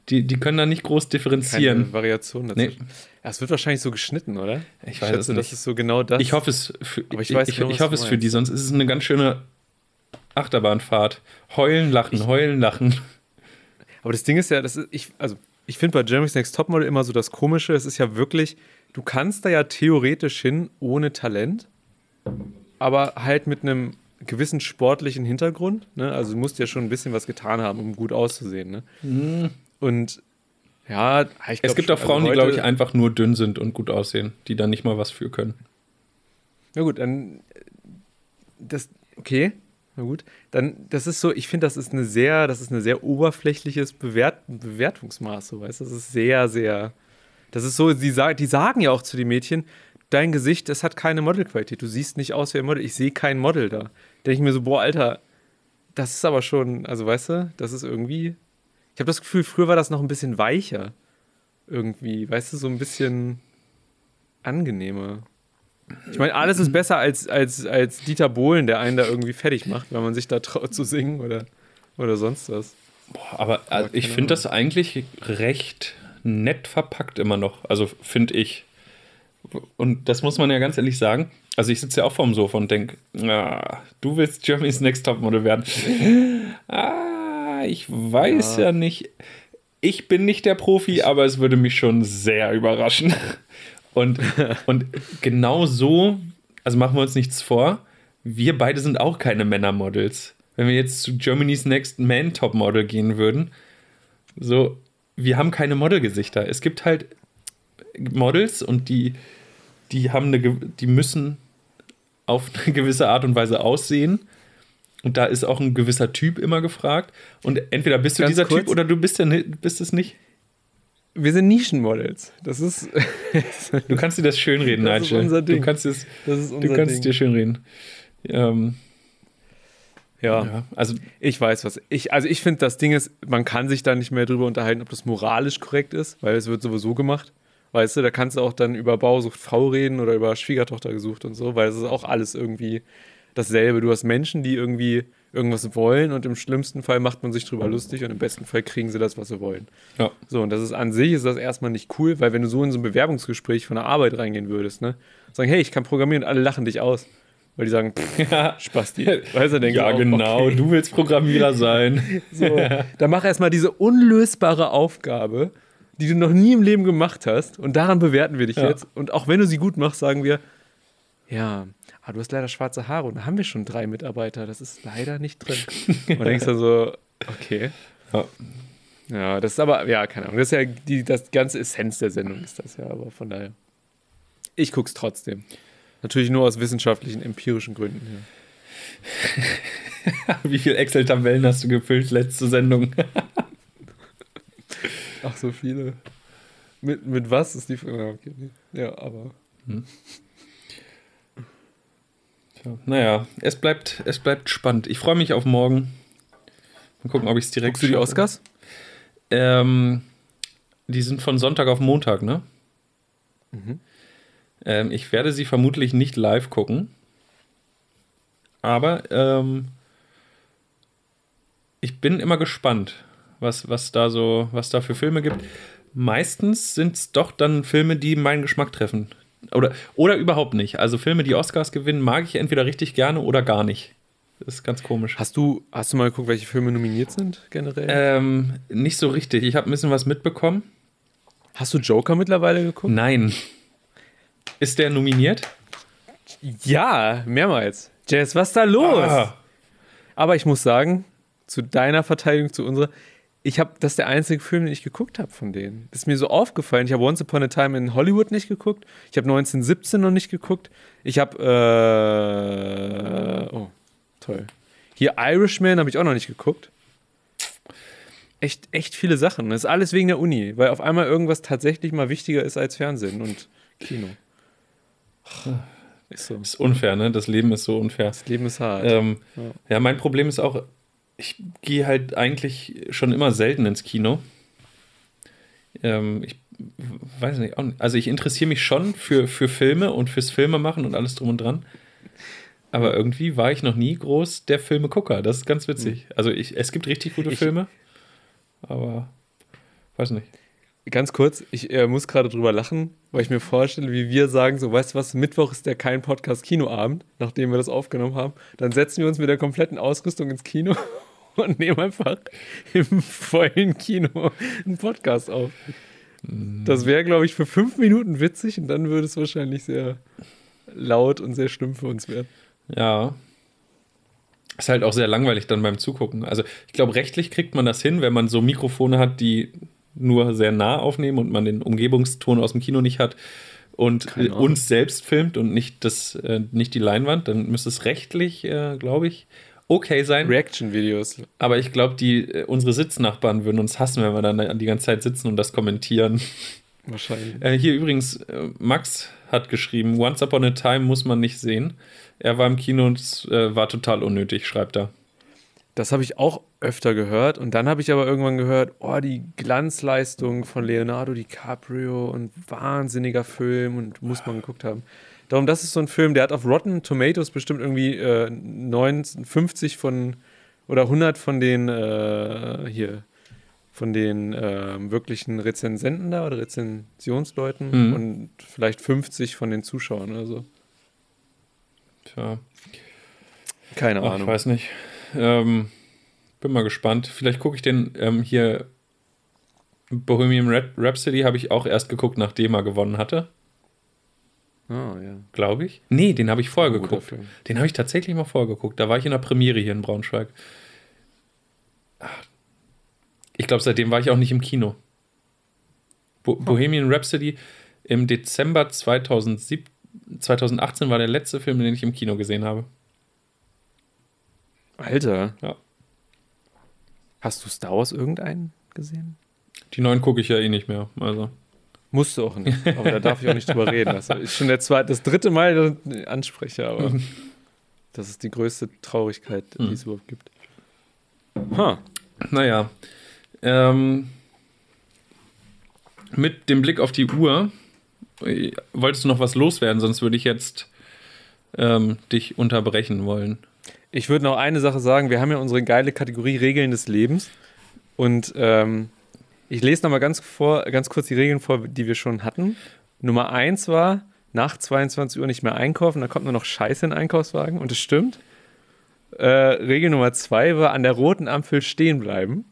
die, die können da nicht groß differenzieren. Keine Variation dazwischen. Ja, es wird wahrscheinlich so geschnitten, oder? Ich weiß schätze, es nicht. das ist so genau das. Ich hoffe es für, ich ich, weiß ich, genau, ich hoffe es für die, sonst ist es eine ganz schöne Achterbahnfahrt. Heulen, lachen, heulen, lachen. Aber das Ding ist ja, das ist, ich, also ich finde bei Jeremy's Next Topmodel immer so das Komische, es ist ja wirklich, du kannst da ja theoretisch hin ohne Talent, aber halt mit einem gewissen sportlichen Hintergrund. Ne? Also du musst ja schon ein bisschen was getan haben, um gut auszusehen. Ne? Und ja, ich Mhm. Es glaub gibt auch Frauen, also die, glaube ich, einfach nur dünn sind und gut aussehen, die dann nicht mal was für können. Na gut, dann das okay, na gut, dann das ist so, ich finde, das ist eine sehr, das ist eine sehr oberflächliches Bewert, Bewertungsmaß, so weißt, du? das ist sehr, sehr, das ist so, die, die sagen ja auch zu den Mädchen, dein Gesicht, das hat keine Modelqualität, du siehst nicht aus wie ein Model, ich sehe kein Model da. Denke ich mir so, boah, Alter, das ist aber schon, also weißt du, das ist irgendwie Ich habe das Gefühl, früher war das noch ein bisschen weicher. Irgendwie, weißt du, so ein bisschen angenehmer. Ich meine, alles ist besser als, als, als Dieter Bohlen, der einen da irgendwie fertig macht, wenn man sich da traut zu singen oder, oder sonst was. Boah, aber also ich finde das eigentlich recht nett verpackt immer noch. Also finde ich. Und das muss man ja ganz ehrlich sagen. Also ich sitze ja auch vorm Sofa und denke, ah, du willst Germany's Next Topmodel werden. ah, ich weiß ja. ja nicht. Ich bin nicht der Profi, aber es würde mich schon sehr überraschen. Und, und genau so, also machen wir uns nichts vor, wir beide sind auch keine Männermodels. Wenn wir jetzt zu Germany's Next Man Top Model gehen würden, so, wir haben keine Modelgesichter. Es gibt halt Models und die, die haben eine, die müssen auf eine gewisse Art und Weise aussehen. Und da ist auch ein gewisser Typ immer gefragt. Und entweder bist du Ganz dieser kurz, Typ oder du bist, ja, bist es nicht. Wir sind Nischenmodels. Das ist. du kannst dir das schönreden, Das ist unser Ding. Du kannst es, das ist unser du kannst Ding. dir schönreden. Ähm, ja. ja. also ich weiß was. Ich, also ich finde, das Ding ist, man kann sich da nicht mehr drüber unterhalten, ob das moralisch korrekt ist, weil es wird sowieso gemacht. Weißt du, da kannst du auch dann über Bausucht V reden oder über Schwiegertochter gesucht und so, weil es ist auch alles irgendwie dasselbe. Du hast Menschen, die irgendwie irgendwas wollen und im schlimmsten Fall macht man sich drüber lustig und im besten Fall kriegen sie das, was sie wollen. Ja. So, und das ist an sich ist das erstmal nicht cool, weil wenn du so in so ein Bewerbungsgespräch von der Arbeit reingehen würdest, ne, sagen, hey, ich kann programmieren und alle lachen dich aus. Weil die sagen, pff, ja. Spasti. Weißt du, denken ja, auch, genau, okay. du willst Programmierer sein. so, dann mach erstmal diese unlösbare Aufgabe, die du noch nie im Leben gemacht hast. Und daran bewerten wir dich ja. jetzt. Und auch wenn du sie gut machst, sagen wir, ja, ah, du hast leider schwarze Haare und da haben wir schon drei Mitarbeiter. Das ist leider nicht drin. Und dann denkst du so, okay. Ja. ja. das ist aber, ja, keine Ahnung. Das ist ja die das ganze Essenz der Sendung, ist das ja, aber von daher. Ich guck's trotzdem. Natürlich nur aus wissenschaftlichen, empirischen Gründen. Ja. Wie viele Excel-Tabellen hast du gefüllt letzte Sendung? Ach, so viele. Mit, mit was ist die Frage? Ja, aber. Hm. Tja, naja, es bleibt, es bleibt spannend. Ich freue mich auf morgen. Mal gucken, ob ich es direkt. Guckst du die Oscars? Ähm, die sind von Sonntag auf Montag, ne? Mhm. Ähm, ich werde sie vermutlich nicht live gucken. Aber ähm, ich bin immer gespannt, was, was, da so, was da für Filme gibt. Meistens sind es doch dann Filme, die meinen Geschmack treffen. Oder, oder überhaupt nicht. Also Filme, die Oscars gewinnen, mag ich entweder richtig gerne oder gar nicht. Das ist ganz komisch. Hast du, hast du mal geguckt, welche Filme nominiert sind generell? Ähm, nicht so richtig. Ich habe ein bisschen was mitbekommen. Hast du Joker mittlerweile geguckt? Nein. Ist der nominiert? Ja, mehrmals. Jess, was ist da los? Ah. Aber ich muss sagen, zu deiner Verteidigung, zu unserer, ich habe, das ist der einzige Film, den ich geguckt habe von denen. Das ist mir so aufgefallen. Ich habe Once Upon a Time in Hollywood nicht geguckt. Ich habe 1917 noch nicht geguckt. Ich habe, äh, oh, toll. Hier Irishman habe ich auch noch nicht geguckt. Echt, echt viele Sachen. Das ist alles wegen der Uni, weil auf einmal irgendwas tatsächlich mal wichtiger ist als Fernsehen und Kino. Ist, so. ist unfair, ne? Das Leben ist so unfair. Das Leben ist hart. Ähm, ja. ja, mein Problem ist auch, ich gehe halt eigentlich schon immer selten ins Kino. Ähm, ich weiß nicht, also ich interessiere mich schon für, für Filme und fürs Filmemachen und alles drum und dran. Aber irgendwie war ich noch nie groß der Filmegucker. Das ist ganz witzig. Mhm. Also ich, es gibt richtig gute ich, Filme, aber weiß nicht. Ganz kurz, ich äh, muss gerade drüber lachen, weil ich mir vorstelle, wie wir sagen, so, weißt du was, Mittwoch ist der kein Podcast-Kinoabend, nachdem wir das aufgenommen haben. Dann setzen wir uns mit der kompletten Ausrüstung ins Kino und nehmen einfach im vollen Kino einen Podcast auf. Das wäre, glaube ich, für fünf Minuten witzig und dann würde es wahrscheinlich sehr laut und sehr schlimm für uns werden. Ja. Ist halt auch sehr langweilig dann beim Zugucken. Also ich glaube, rechtlich kriegt man das hin, wenn man so Mikrofone hat, die nur sehr nah aufnehmen und man den Umgebungston aus dem Kino nicht hat und uns selbst filmt und nicht, das, äh, nicht die Leinwand, dann müsste es rechtlich, äh, glaube ich, okay sein. Reaction-Videos. Aber ich glaube, die äh, unsere Sitznachbarn würden uns hassen, wenn wir dann die ganze Zeit sitzen und das kommentieren. Wahrscheinlich. Äh, hier übrigens, äh, Max hat geschrieben, Once Upon a Time muss man nicht sehen. Er war im Kino und es äh, war total unnötig, schreibt er. Das habe ich auch öfter gehört. Und dann habe ich aber irgendwann gehört, oh, die Glanzleistung von Leonardo DiCaprio und wahnsinniger Film und muss man geguckt haben. Darum, das ist so ein Film, der hat auf Rotten Tomatoes bestimmt irgendwie äh, 59 von oder 100 von den äh, hier von den äh, wirklichen Rezensenten da oder Rezensionsleuten Mhm. und vielleicht 50 von den Zuschauern oder so. Tja, Keine ach, ich Ahnung. weiß nicht. Ähm, bin mal gespannt. Vielleicht gucke ich den ähm, hier. Bohemian Rhap- Rhapsody habe ich auch erst geguckt, nachdem er gewonnen hatte, Ah, ja. glaube ich. Nee, den habe ich vorher Guter geguckt. Film. Den habe ich tatsächlich mal vorher geguckt. Da war ich in der Premiere hier in Braunschweig. Ach, Ich glaube, seitdem war ich auch nicht im Kino. Bo Bohemian Rhapsody im Dezember 2007, 2018 war der letzte Film, den ich im Kino gesehen habe. Alter. Ja. Hast du Star Wars irgendeinen gesehen? Die neuen gucke ich ja eh nicht mehr. Also. Musst du auch nicht. Aber da darf ich auch nicht drüber reden. Das ist schon der zweite, das dritte Mal, dass ich den anspreche, aber das ist die größte Traurigkeit, die Mhm. es überhaupt gibt. Ha. Naja. Ähm, mit dem Blick auf die Uhr, äh, wolltest du noch was loswerden, sonst würde ich jetzt ähm, dich unterbrechen wollen. Ich würde noch eine Sache sagen. Wir haben ja unsere geile Kategorie Regeln des Lebens. Und ähm, ich lese noch mal ganz, vor, ganz kurz die Regeln vor, die wir schon hatten. Nummer eins war, nach 22 Uhr nicht mehr einkaufen, da kommt nur noch Scheiße in den Einkaufswagen. Und das stimmt. Äh, Regel Nummer zwei war, an der roten Ampel stehen bleiben.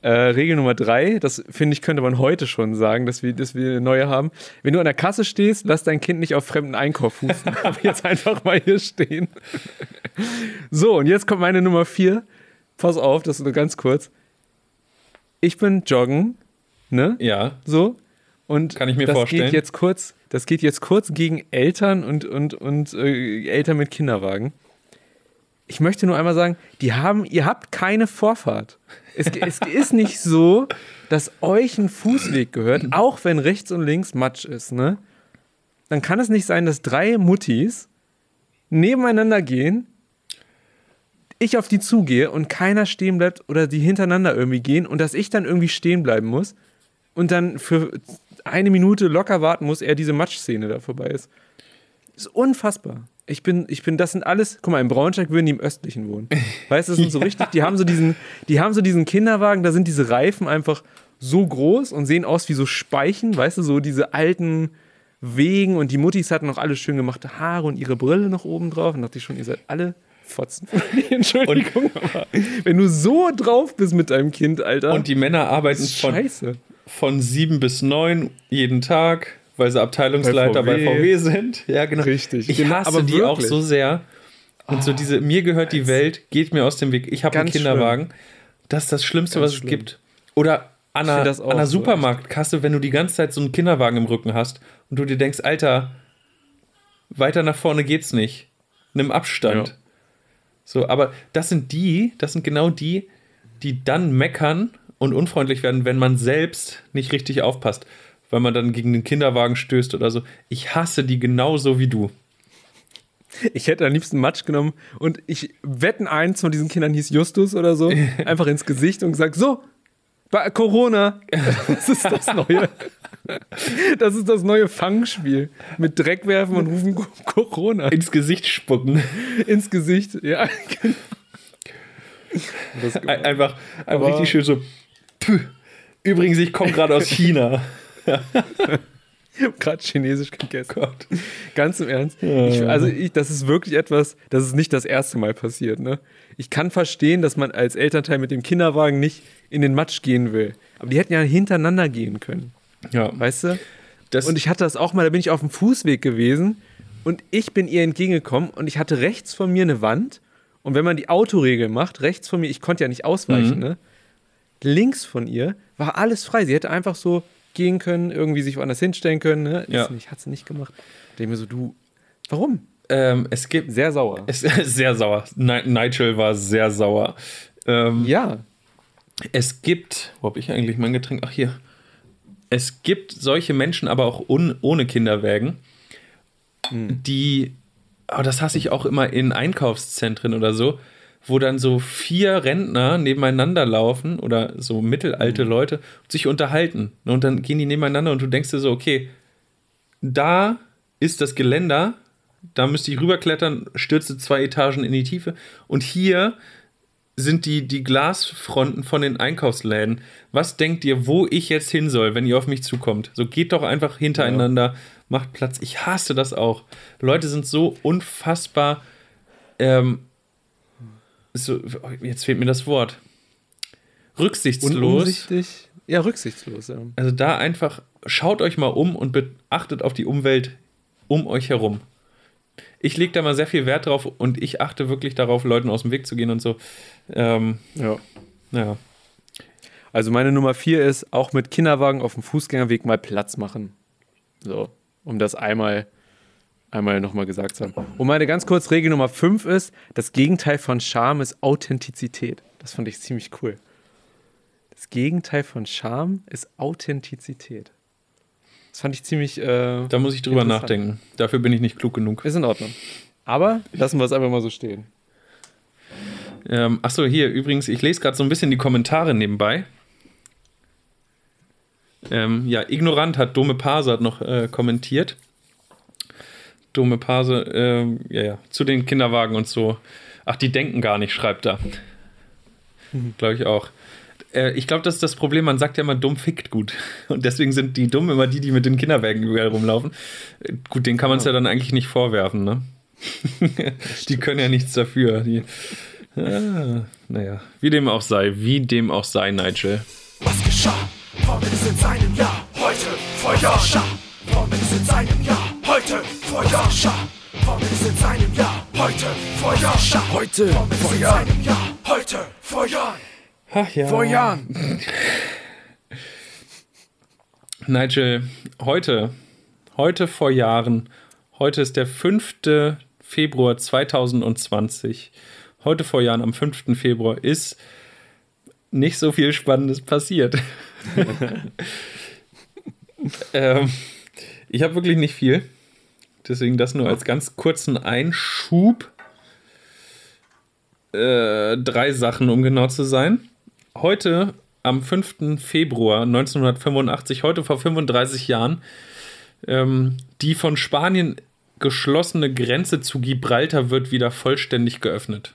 Äh, Regel Nummer drei, das finde ich, könnte man heute schon sagen, dass wir, dass wir eine neue haben. Wenn du an der Kasse stehst, lass dein Kind nicht auf fremden Einkauf fußen. Aber jetzt einfach mal hier stehen. So, und jetzt kommt meine Nummer vier. Pass auf, das ist nur ganz kurz. Ich bin joggen, ne? Ja, So. Und Kann ich mir das vorstellen. Geht jetzt kurz, das geht jetzt kurz gegen Eltern und, und, und äh, Eltern mit Kinderwagen. Ich möchte nur einmal sagen, die haben, ihr habt keine Vorfahrt. Es, es ist nicht so, dass euch ein Fußweg gehört, auch wenn rechts und links Matsch ist, ne? Dann kann es nicht sein, dass drei Muttis nebeneinander gehen, ich auf die zugehe und keiner stehen bleibt oder die hintereinander irgendwie gehen und dass ich dann irgendwie stehen bleiben muss und dann für eine Minute locker warten muss, ehe diese Matschszene da vorbei ist. Das ist unfassbar. Ich bin, ich bin, das sind alles, guck mal, in Braunschweig würden die im Östlichen wohnen. Weißt du, das sind so richtig, die haben so diesen, die haben so diesen Kinderwagen, da sind diese Reifen einfach so groß und sehen aus wie so Speichen, weißt du, so diese alten Wegen und die Muttis hatten noch alle schön gemachte Haare und ihre Brille noch oben drauf und dachte ich schon, ihr seid alle Fotzen. Entschuldigung, aber wenn du so drauf bist mit deinem Kind, Alter. und die Männer arbeiten von, scheiße. von sieben bis neun jeden Tag, weil sie Abteilungsleiter bei Bei VW, VW. sind. Ja, genau. Richtig. Ich Genau, hasse aber die auch so sehr. Und so diese, mir gehört die Welt, geht mir aus dem Weg. Ich habe einen Kinderwagen. Das ist das Schlimmste, Ganz was es schlimm. gibt. Oder an einer, an einer Supermarktkasse, wenn du die ganze Zeit so einen Kinderwagen im Rücken hast und du dir denkst, Alter, weiter nach vorne geht's nicht. Nimm Abstand. Ja. So, aber das sind die, das sind genau die, die dann meckern und unfreundlich werden, wenn man selbst nicht richtig aufpasst, weil man dann gegen den Kinderwagen stößt oder so. Ich hasse die genauso wie du. Ich hätte am liebsten Matsch genommen und ich wetten, eins von diesen Kindern hieß Justus oder so, einfach ins Gesicht und gesagt, so, Corona, das ist das neue. Das ist das neue Fangspiel. Mit Dreck werfen und rufen Co- Corona Ins Gesicht spucken. ins Gesicht. Ja, genau. Einfach, einfach richtig schön so. "Pff, Übrigens, ich komme gerade aus China. Ich habe gerade Chinesisch gegessen. Gott. Ganz im Ernst. Ich, also ich, das ist wirklich etwas, das ist nicht das erste Mal passiert. Ne? Ich kann verstehen, dass man als Elternteil mit dem Kinderwagen nicht in den Matsch gehen will. Aber die hätten ja hintereinander gehen können. Ja, Weißt du? das, Und ich hatte das auch mal, da bin ich auf dem Fußweg gewesen und ich bin ihr entgegengekommen und ich hatte rechts von mir eine Wand. Und wenn man die Autoregel macht, rechts von mir, ich konnte ja nicht ausweichen, Mhm. ne? Links von ihr war alles frei. Sie hätte einfach so gehen können, irgendwie sich woanders hinstellen können. Ne? Ja. Ist nicht, hat sie nicht gemacht. Ich denke mir so, du, warum? ähm, es gibt. Sehr sauer. Es ist sehr sauer. Ni- Nigel war sehr sauer. Ähm, Ja, Es gibt, wo habe ich eigentlich mein Getränk? Ach hier. Es gibt solche Menschen, aber auch un, ohne Kinderwägen, die, aber das hasse ich auch immer in Einkaufszentren oder so, wo dann so vier Rentner nebeneinander laufen oder so mittelalte Leute und sich unterhalten. Und dann gehen die nebeneinander und du denkst dir so, okay, da ist das Geländer, da müsste ich rüberklettern, stürze zwei Etagen in die Tiefe. Und hier sind die, die Glasfronten von den Einkaufsläden. Was denkt ihr, wo ich jetzt hin soll, wenn ihr auf mich zukommt? So geht doch einfach hintereinander, macht Platz. Ich hasse das auch. Leute sind so unfassbar. Ähm, so, jetzt fehlt mir das Wort. Rücksichtslos. Unumsichtig. Ja, rücksichtslos. Ja. Also da einfach schaut euch mal um und beachtet auf die Umwelt um euch herum. Ich lege da mal sehr viel Wert drauf und ich achte wirklich darauf, Leuten aus dem Weg zu gehen und so. Ähm, ja. ja. Also meine Nummer vier ist, auch mit Kinderwagen auf dem Fußgängerweg mal Platz machen. So, um das einmal, einmal nochmal gesagt zu haben. Und meine ganz kurz Regel Nummer fünf ist, das Gegenteil von Charme ist Authentizität. Das fand ich ziemlich cool. Das Gegenteil von Charme ist Authentizität. Das fand ich ziemlich. Äh, da muss ich drüber nachdenken. Dafür bin ich nicht klug genug. Ist in Ordnung. Aber lassen wir es einfach mal so stehen. Ähm, achso, hier übrigens, ich lese gerade so ein bisschen die Kommentare nebenbei. Ähm, ja, Ignorant hat Dome Pase hat noch äh, kommentiert. Dome Pase, äh, ja, ja, zu den Kinderwagen und so. Ach, die denken gar nicht, schreibt er. Mhm. Glaube ich auch. Äh, ich glaube, das ist das Problem, man sagt ja immer, dumm fickt gut. Und deswegen sind die dumm immer die, die mit den Kinderwagen überall rumlaufen. Äh, gut, denen kann man es ja. ja dann eigentlich nicht vorwerfen, ne? die können ja nichts dafür. Die, ah, naja, wie dem auch sei, wie dem auch sei, Nigel. Was geschah? Warum ist in seinem Jahr heute vor Jahren? Warum ist in seinem Jahr heute vor Jahren? Warum ist in seinem Jahr heute vor Jahren? Heute vor Jahren. Heute vor Jahren. Ach ja. Vor Jahren. Nigel, heute, heute vor Jahren, heute ist der 5. Februar 2020. Heute vor Jahren, am 5. Februar, ist nicht so viel Spannendes passiert. ähm, ich habe wirklich nicht viel. Deswegen das nur als ganz kurzen Einschub. Äh, drei Sachen, um genau zu sein heute am 5. Februar 1985, heute vor 35 Jahren, ähm, die von Spanien geschlossene Grenze zu Gibraltar wird wieder vollständig geöffnet.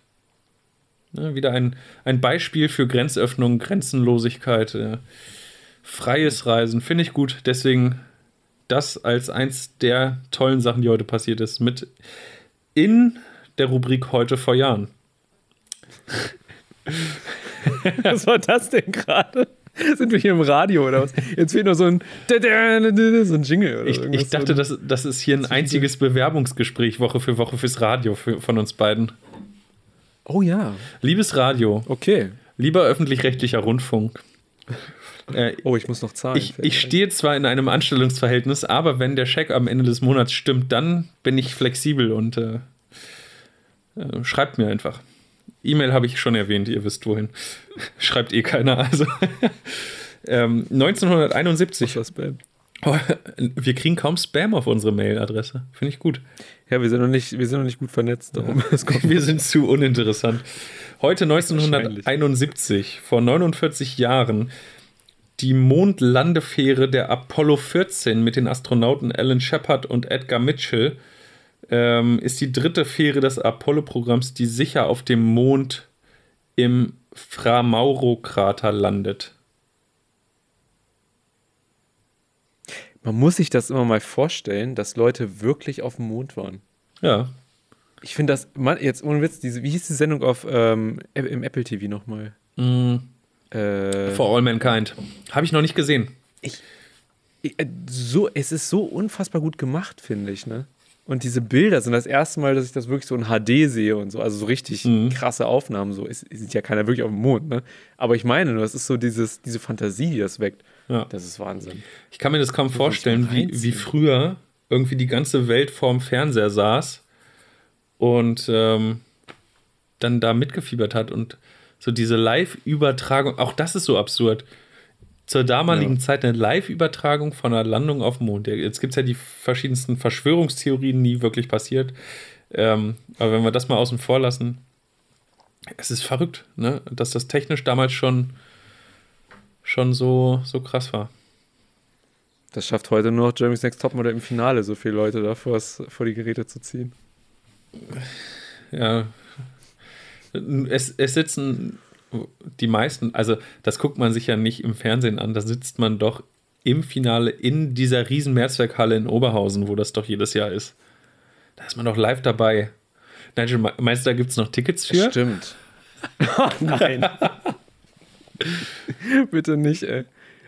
Ja, wieder ein, ein Beispiel für Grenzöffnung, Grenzenlosigkeit, äh, freies Reisen. Finde ich gut. Deswegen das als eins der tollen Sachen, die heute passiert ist, mit in der Rubrik heute vor Jahren. was war das denn gerade? Sind wir hier im Radio oder was? Jetzt fehlt noch so ein, so ein Jingle. Oder ich, ich dachte, das, das ist hier ein einziges Bewerbungsgespräch Woche für Woche fürs Radio für, von uns beiden. Oh ja. Liebes Radio. Okay. Lieber öffentlich-rechtlicher Rundfunk. Äh, oh, ich muss noch zahlen. Ich, ich stehe zwar in einem Anstellungsverhältnis, aber wenn der Scheck am Ende des Monats stimmt, dann bin ich flexibel und äh, äh, schreibt mir einfach. E-Mail habe ich schon erwähnt, ihr wisst wohin. Schreibt eh keiner. Also ähm, 1971. Was Spam? Oh, wir kriegen kaum Spam auf unsere Mailadresse. Finde ich gut. Ja, wir sind noch nicht, wir sind noch nicht gut vernetzt. Darum. Ja. wir sind zu uninteressant. Heute 1971, vor 49 Jahren, die Mondlandefähre der Apollo 14 mit den Astronauten Alan Shepard und Edgar Mitchell ähm, ist die dritte Fähre des Apollo-Programms, die sicher auf dem Mond im Fra Mauro-Krater landet. Man muss sich das immer mal vorstellen, dass Leute wirklich auf dem Mond waren. Ja. Ich finde das, man, jetzt ohne Witz, diese, wie hieß die Sendung auf ähm, im Apple TV nochmal? Mm. Äh, For All Mankind. Habe ich noch nicht gesehen. Ich, ich, äh, so, es ist so unfassbar gut gemacht, finde ich, ne? Und diese Bilder sind das erste Mal, dass ich das wirklich so in HD sehe und so. Also so richtig mhm. krasse Aufnahmen. So es sieht ja keiner wirklich auf dem Mond, ne? Aber ich meine, das ist so dieses, diese Fantasie, die das weckt. Ja. Das ist Wahnsinn. Ich kann mir das kaum das vorstellen, wie, wie früher irgendwie die ganze Welt vorm Fernseher saß und ähm, dann da mitgefiebert hat und so diese Live-Übertragung, auch das ist so absurd zur damaligen ja. Zeit eine Live-Übertragung von einer Landung auf dem Mond. Jetzt gibt es ja die verschiedensten Verschwörungstheorien, nie wirklich passiert. Ähm, aber wenn wir das mal außen vor lassen, Es ist verrückt, ne? dass das technisch damals schon, schon so, so krass war. Das schafft heute nur noch Jeremy's Next Topmodel im Finale, so viele Leute da vor die Geräte zu ziehen. Ja. Es, es sitzen die meisten, also das guckt man sich ja nicht im Fernsehen an, da sitzt man doch im Finale in dieser riesen Mehrzweckhalle in Oberhausen, wo das doch jedes Jahr ist. Da ist man doch live dabei. Nigel, meinst du, da gibt es noch Tickets für? Stimmt. oh, nein. Bitte nicht, ey.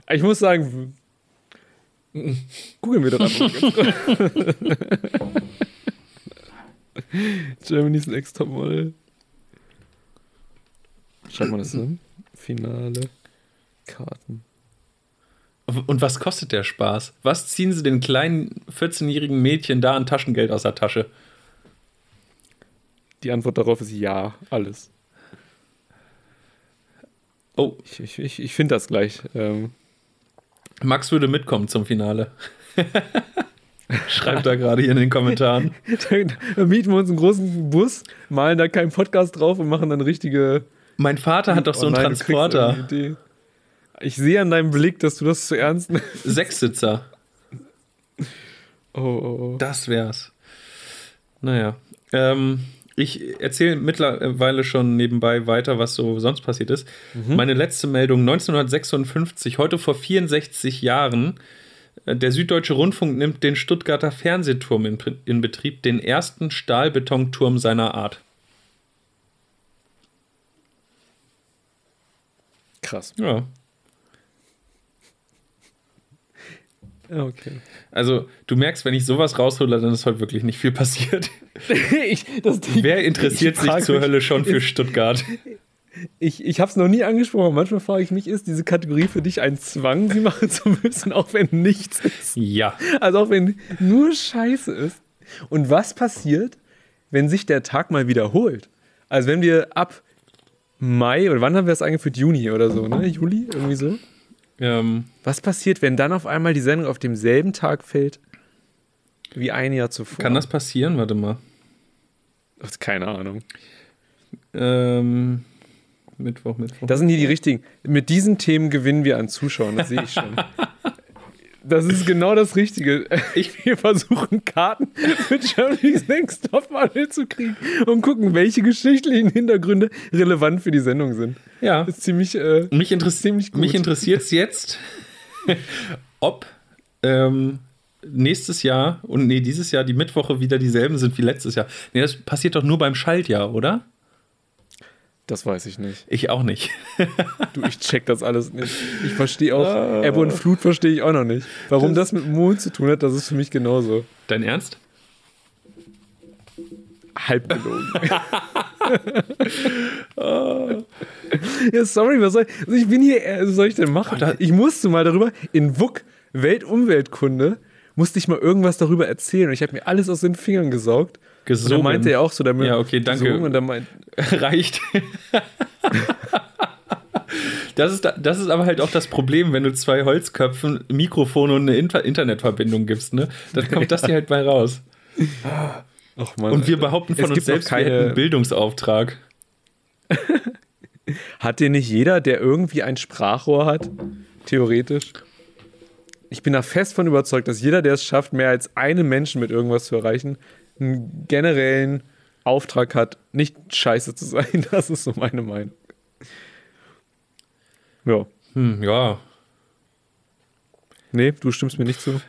Ich muss sagen, googeln wir doch einfach mal Germany's Next Topmodel. Schaut mal das an. Finale. Karten. Und was kostet der Spaß? Was ziehen sie den kleinen 14-jährigen Mädchen da an Taschengeld aus der Tasche? Die Antwort darauf ist ja, alles. Oh. Ich, ich, ich, ich finde das gleich. Ähm. Max würde mitkommen zum Finale. Schreibt da gerade hier in den Kommentaren. da mieten wir uns einen großen Bus, malen da keinen Podcast drauf und machen dann richtige. Mein Vater hat doch so einen oh Transporter. Ich sehe an deinem Blick, dass du das zu ernst nimmst. Sechssitzer. Oh, oh, oh. Das wär's. Naja. Ähm, ich erzähle mittlerweile schon nebenbei weiter, was so sonst passiert ist. Mhm. Meine letzte Meldung 1956, heute vor 64 Jahren. Äh, der Süddeutsche Rundfunk nimmt den Stuttgarter Fernsehturm in, in Betrieb, den ersten Stahlbetonturm seiner Art. Krass. Ja, Okay. Also, du merkst, wenn ich sowas raushole, dann ist heute wirklich nicht viel passiert. ich, das, Wer interessiert sich zur mich, Hölle schon für ist, Stuttgart? Ich, ich habe es noch nie angesprochen. Manchmal frage ich mich, ist diese Kategorie für dich ein Zwang, sie machen zu müssen, auch wenn nichts ist? Ja. Also auch wenn nur Scheiße ist. Und was passiert, wenn sich der Tag mal wiederholt? Also wenn wir ab Mai, oder wann haben wir das eingeführt? Juni oder so, ne? Juli? Irgendwie so? Ähm, Was passiert, wenn dann auf einmal die Sendung auf demselben Tag fällt wie ein Jahr zuvor? Kann das passieren? Warte mal. Ach, keine Ahnung. Ähm, Mittwoch, Mittwoch. Das sind hier die richtigen. Mit diesen Themen gewinnen wir an Zuschauern, das sehe ich schon. Das ist genau das Richtige. Ich, wir versuchen Karten für Germany's Next Topmodel zu kriegen und gucken, welche geschichtlichen Hintergründe relevant für die Sendung sind. Ja. Das ist ziemlich, äh, mich, ziemlich gut. Mich interessiert es jetzt, ob ähm, nächstes Jahr und nee, dieses Jahr die Mittwoche wieder dieselben sind wie letztes Jahr. Nee, das passiert doch nur beim Schaltjahr, oder? Das weiß ich nicht. Ich auch nicht. du, ich check das alles nicht. Ich verstehe auch, ah. Ebbe und Flut verstehe ich auch noch nicht. Warum das, das mit Mond zu tun hat, das ist für mich genauso. Dein Ernst? Halb gelogen. ja, sorry, was soll ich? Also ich bin hier, was soll ich denn machen? Ich musste mal darüber, in WUK, Weltumweltkunde, musste ich mal irgendwas darüber erzählen und ich habe mir alles aus den Fingern gesaugt gesungen. Und meinte er auch so damit. Ja, okay, danke. Und dann meint, Reicht. Das ist, das ist aber halt auch das Problem, wenn du zwei Holzköpfen, Mikrofone und eine Inter Internetverbindung gibst, ne? Dann kommt das dir halt bei raus. Ach Mann, und wir behaupten von uns selbst, keine... wir hätten einen Bildungsauftrag. hat den nicht jeder, der irgendwie ein Sprachrohr hat? Theoretisch? Ich bin da fest von überzeugt, dass jeder, der es schafft, mehr als einen Menschen mit irgendwas zu erreichen, einen generellen Auftrag hat, nicht scheiße zu sein. Das ist so meine Meinung. Ja. Hm, ja. Nee, du stimmst mir nicht zu.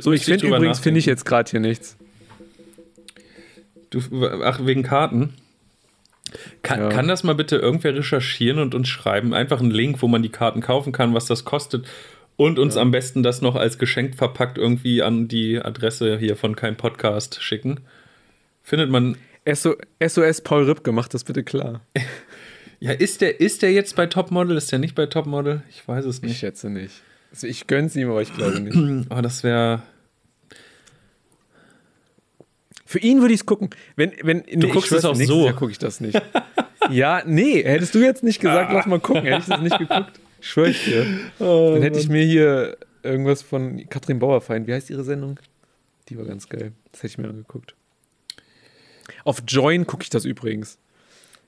so, ich finde übrigens, finde ich jetzt gerade hier nichts. Du, ach, wegen Karten? Kann, ja. kann das mal bitte irgendwer recherchieren und uns schreiben? Einfach einen Link, wo man die Karten kaufen kann, was das kostet. Und uns ja. am besten das noch als Geschenk verpackt irgendwie an die Adresse hier von kein Podcast schicken. Findet man. SOS Paul Ripke, macht das bitte klar. ja, ist der, ist der jetzt bei Topmodel? Ist der nicht bei Topmodel? Ich weiß es nicht. Ich schätze nicht. Also ich gönn's ihm, aber ich glaube nicht. oh, das wäre. Für ihn würde ich es gucken. Wenn, wenn, du nee, guckst es auch so. Gucke ich das nicht. ja, nee, hättest du jetzt nicht gesagt, lass mal gucken, hätte ich das nicht geguckt. Schwör ich dir. Oh, Dann hätte ich mir hier irgendwas von Katrin Bauerfeind, wie heißt ihre Sendung? Die war ganz geil. Das hätte ich mir angeguckt. Auf Join gucke ich das übrigens.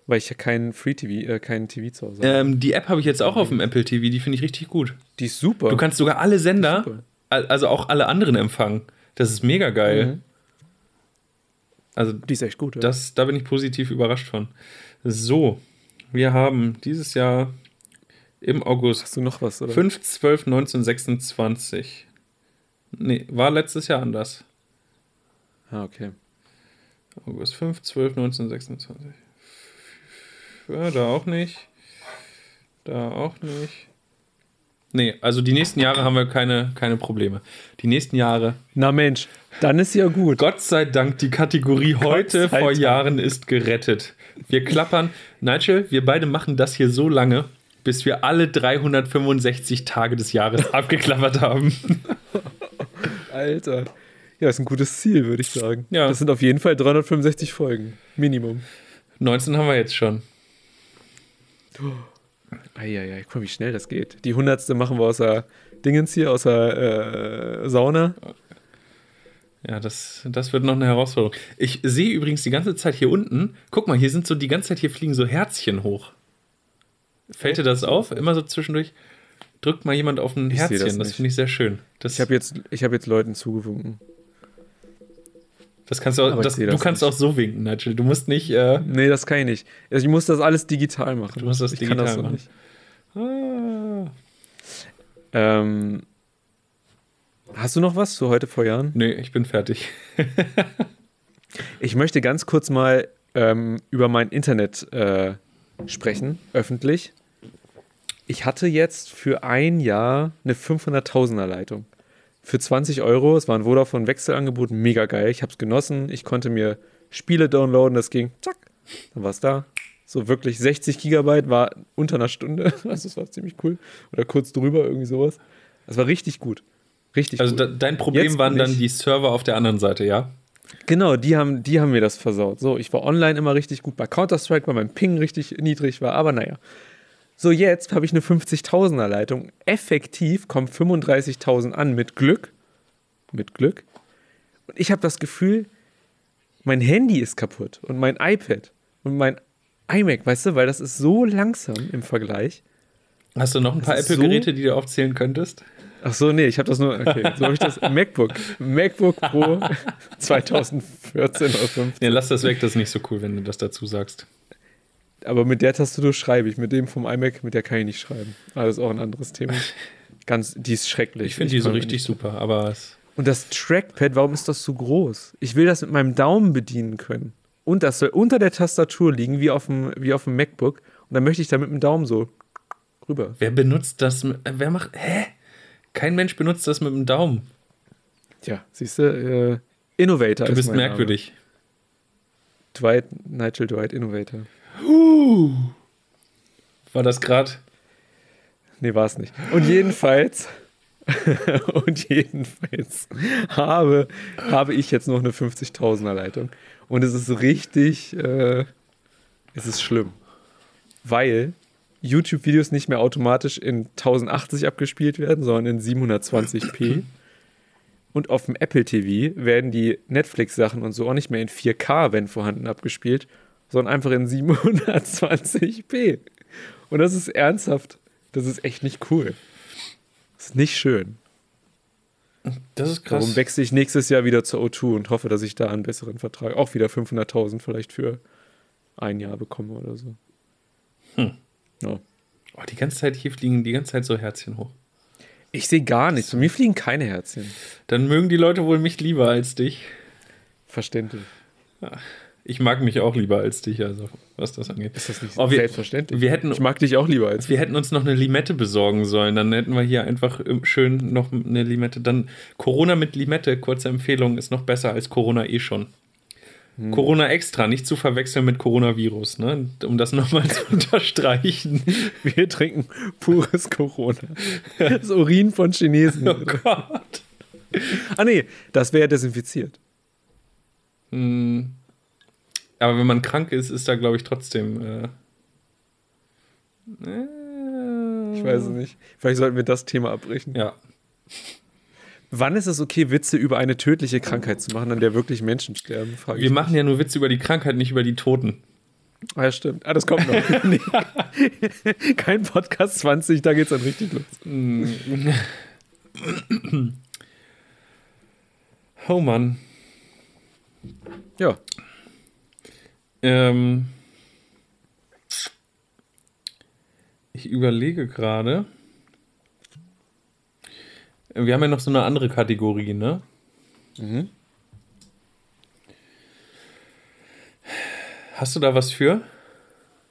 weil ich ja keinen Free TV, äh, keinen TV zu Hause habe. Ähm, die App habe ich jetzt auch auf dem Apple TV, die finde ich richtig gut. Die ist super. Du kannst sogar alle Sender, also auch alle anderen empfangen. Das ist mega geil. Mhm. Also die ist echt gut. Ja. das, da bin ich positiv überrascht von. So, wir haben dieses Jahr im August Hast du noch was, oder? 5, 12, 19, 26. Nee, war letztes Jahr anders. Ah, okay. August 5, 12, 19, 26. Ja, da auch nicht. Da auch nicht. Nee, also die nächsten Jahre haben wir keine, keine Probleme. Die nächsten Jahre. Na Mensch, dann ist ja gut. Gott sei Dank, die Kategorie heute vor Dank. Jahren ist gerettet. Wir klappern. Nigel, wir beide machen das hier so lange, bis wir alle 365 Tage des Jahres abgeklappert haben. Alter. Ja, ist ein gutes Ziel, würde ich sagen. Ja. Das sind auf jeden Fall 365 Folgen. Minimum. 19 haben wir jetzt schon. Eieiei, guck mal, wie schnell das geht. Die hundertste machen wir aus der Dingens hier, aus der äh, Sauna. Ja, das, das wird noch eine Herausforderung. Ich sehe übrigens die ganze Zeit hier unten, guck mal, hier sind so die ganze Zeit, hier fliegen so Herzchen hoch. Fällt dir das auf? Immer so zwischendurch drückt mal jemand auf ein Ich Herzchen. das Das, finde ich sehr schön. Das, Ich habe jetzt, ich hab jetzt Leuten zugewunken. das kannst du, auch, das, du das kannst nicht. auch so winken, Nigel. Du musst nicht. Äh, Nee, das kann ich nicht. Also ich muss das alles digital machen. Du musst das ich digital kann das machen. nicht. ah, Ähm, hast du noch was zu heute vor Jahren? nee, ich bin fertig. Ich möchte ganz kurz mal ähm, über mein Internet äh, sprechen, öffentlich. Ich hatte jetzt für ein Jahr eine 500.000er Leitung. Für 20 Euro, es war ein Vodafone-Wechselangebot, mega geil. Ich habe es genossen. Ich konnte mir Spiele downloaden, das ging, zack, dann war es da. So wirklich 60 Gigabyte war unter einer Stunde. Also das war ziemlich cool. Oder kurz drüber, irgendwie sowas. Das war richtig gut. Richtig Also gut. dein Problem Jetzt waren dann die Server auf der anderen Seite, ja? Genau, die haben, die haben mir das versaut. So, ich war online immer richtig gut bei Counter-Strike, weil mein Ping richtig niedrig war, aber naja. So, jetzt habe ich eine 50.000er Leitung. Effektiv kommen 35.000 an mit Glück. Mit Glück. Und ich habe das Gefühl, mein Handy ist kaputt und mein iPad und mein iMac, weißt du, weil das ist so langsam im Vergleich. Hast du noch ein paar ist so- Apple-Geräte, die du aufzählen könntest? Ach so, nee, ich habe das nur, okay, so habe ich das, MacBook, MacBook Pro 2014 oder 15. Nee, lass das weg, das ist nicht so cool, wenn du das dazu sagst. Aber mit der Tastatur schreibe ich. Mit dem vom iMac, mit der kann ich nicht schreiben. Aber das ist auch ein anderes Thema. Ganz, die ist schrecklich. Ich finde die so richtig nicht. super, aber Und das Trackpad, warum ist das so groß? Ich will das mit meinem Daumen bedienen können. Und das soll unter der Tastatur liegen, wie auf dem, wie auf dem MacBook. Und dann möchte ich da mit dem Daumen so rüber. wer benutzt das? Wer macht. Hä? Kein Mensch benutzt das mit dem Daumen. Tja, siehst du, äh, Innovator Du ist bist mein Name. merkwürdig. Dwight, Nigel Dwight, Innovator. War das gerade? Nee, war es nicht. Und jedenfalls, und jedenfalls habe, habe ich jetzt noch eine 50.000er Leitung. Und es ist richtig, äh, es ist schlimm. Weil YouTube-Videos nicht mehr automatisch in 1080 abgespielt werden, sondern in 720p. Und auf dem Apple TV werden die Netflix-Sachen und so auch nicht mehr in 4K, wenn vorhanden, abgespielt, sondern einfach in 720p. Und das ist ernsthaft, das ist echt nicht cool. Das ist nicht schön. Das ist krass. Darum wechsle ich nächstes Jahr wieder zur O2 und hoffe, dass ich da einen besseren Vertrag, auch wieder 500.000 vielleicht für ein Jahr bekomme oder so. Hm. Ja. Oh, die ganze Zeit hier fliegen die ganze Zeit so Herzchen hoch. Ich sehe gar nichts. Bei mir fliegen keine Herzchen. Dann mögen die Leute wohl mich lieber als dich. Verständlich. Ich mag mich auch lieber als dich, also was das angeht. Ist das nicht Oh, wir- selbstverständlich? wir hätten- ich mag dich auch lieber als Wir hätten uns noch eine Limette besorgen sollen. Dann hätten wir hier einfach ähm, schön noch eine Limette. Dann Corona mit Limette, kurze Empfehlung, ist noch besser als Corona eh schon. Hm. Corona extra, nicht zu verwechseln mit Coronavirus, ne? Um das nochmal zu unterstreichen. Wir trinken pures Corona. Das Urin von Chinesen. Oh Gott. Ah nee, das wäre desinfiziert. Hm. Aber wenn man krank ist, ist da, glaube ich, trotzdem. Äh, äh, Ich weiß es nicht. Vielleicht sollten wir das Thema abbrechen. Ja. Wann ist es okay, Witze über eine tödliche Krankheit zu machen, an der wirklich Menschen sterben? Frage Wir ich machen ja nur Witze über die Krankheit, nicht über die Toten. Ah, ja, stimmt. Ah, das kommt noch. nee. Kein Podcast 20, da geht's dann richtig los. Oh Mann. Ja. Ähm, ich überlege gerade. Wir haben ja noch so eine andere Kategorie, ne? Mhm. Hast du da was für?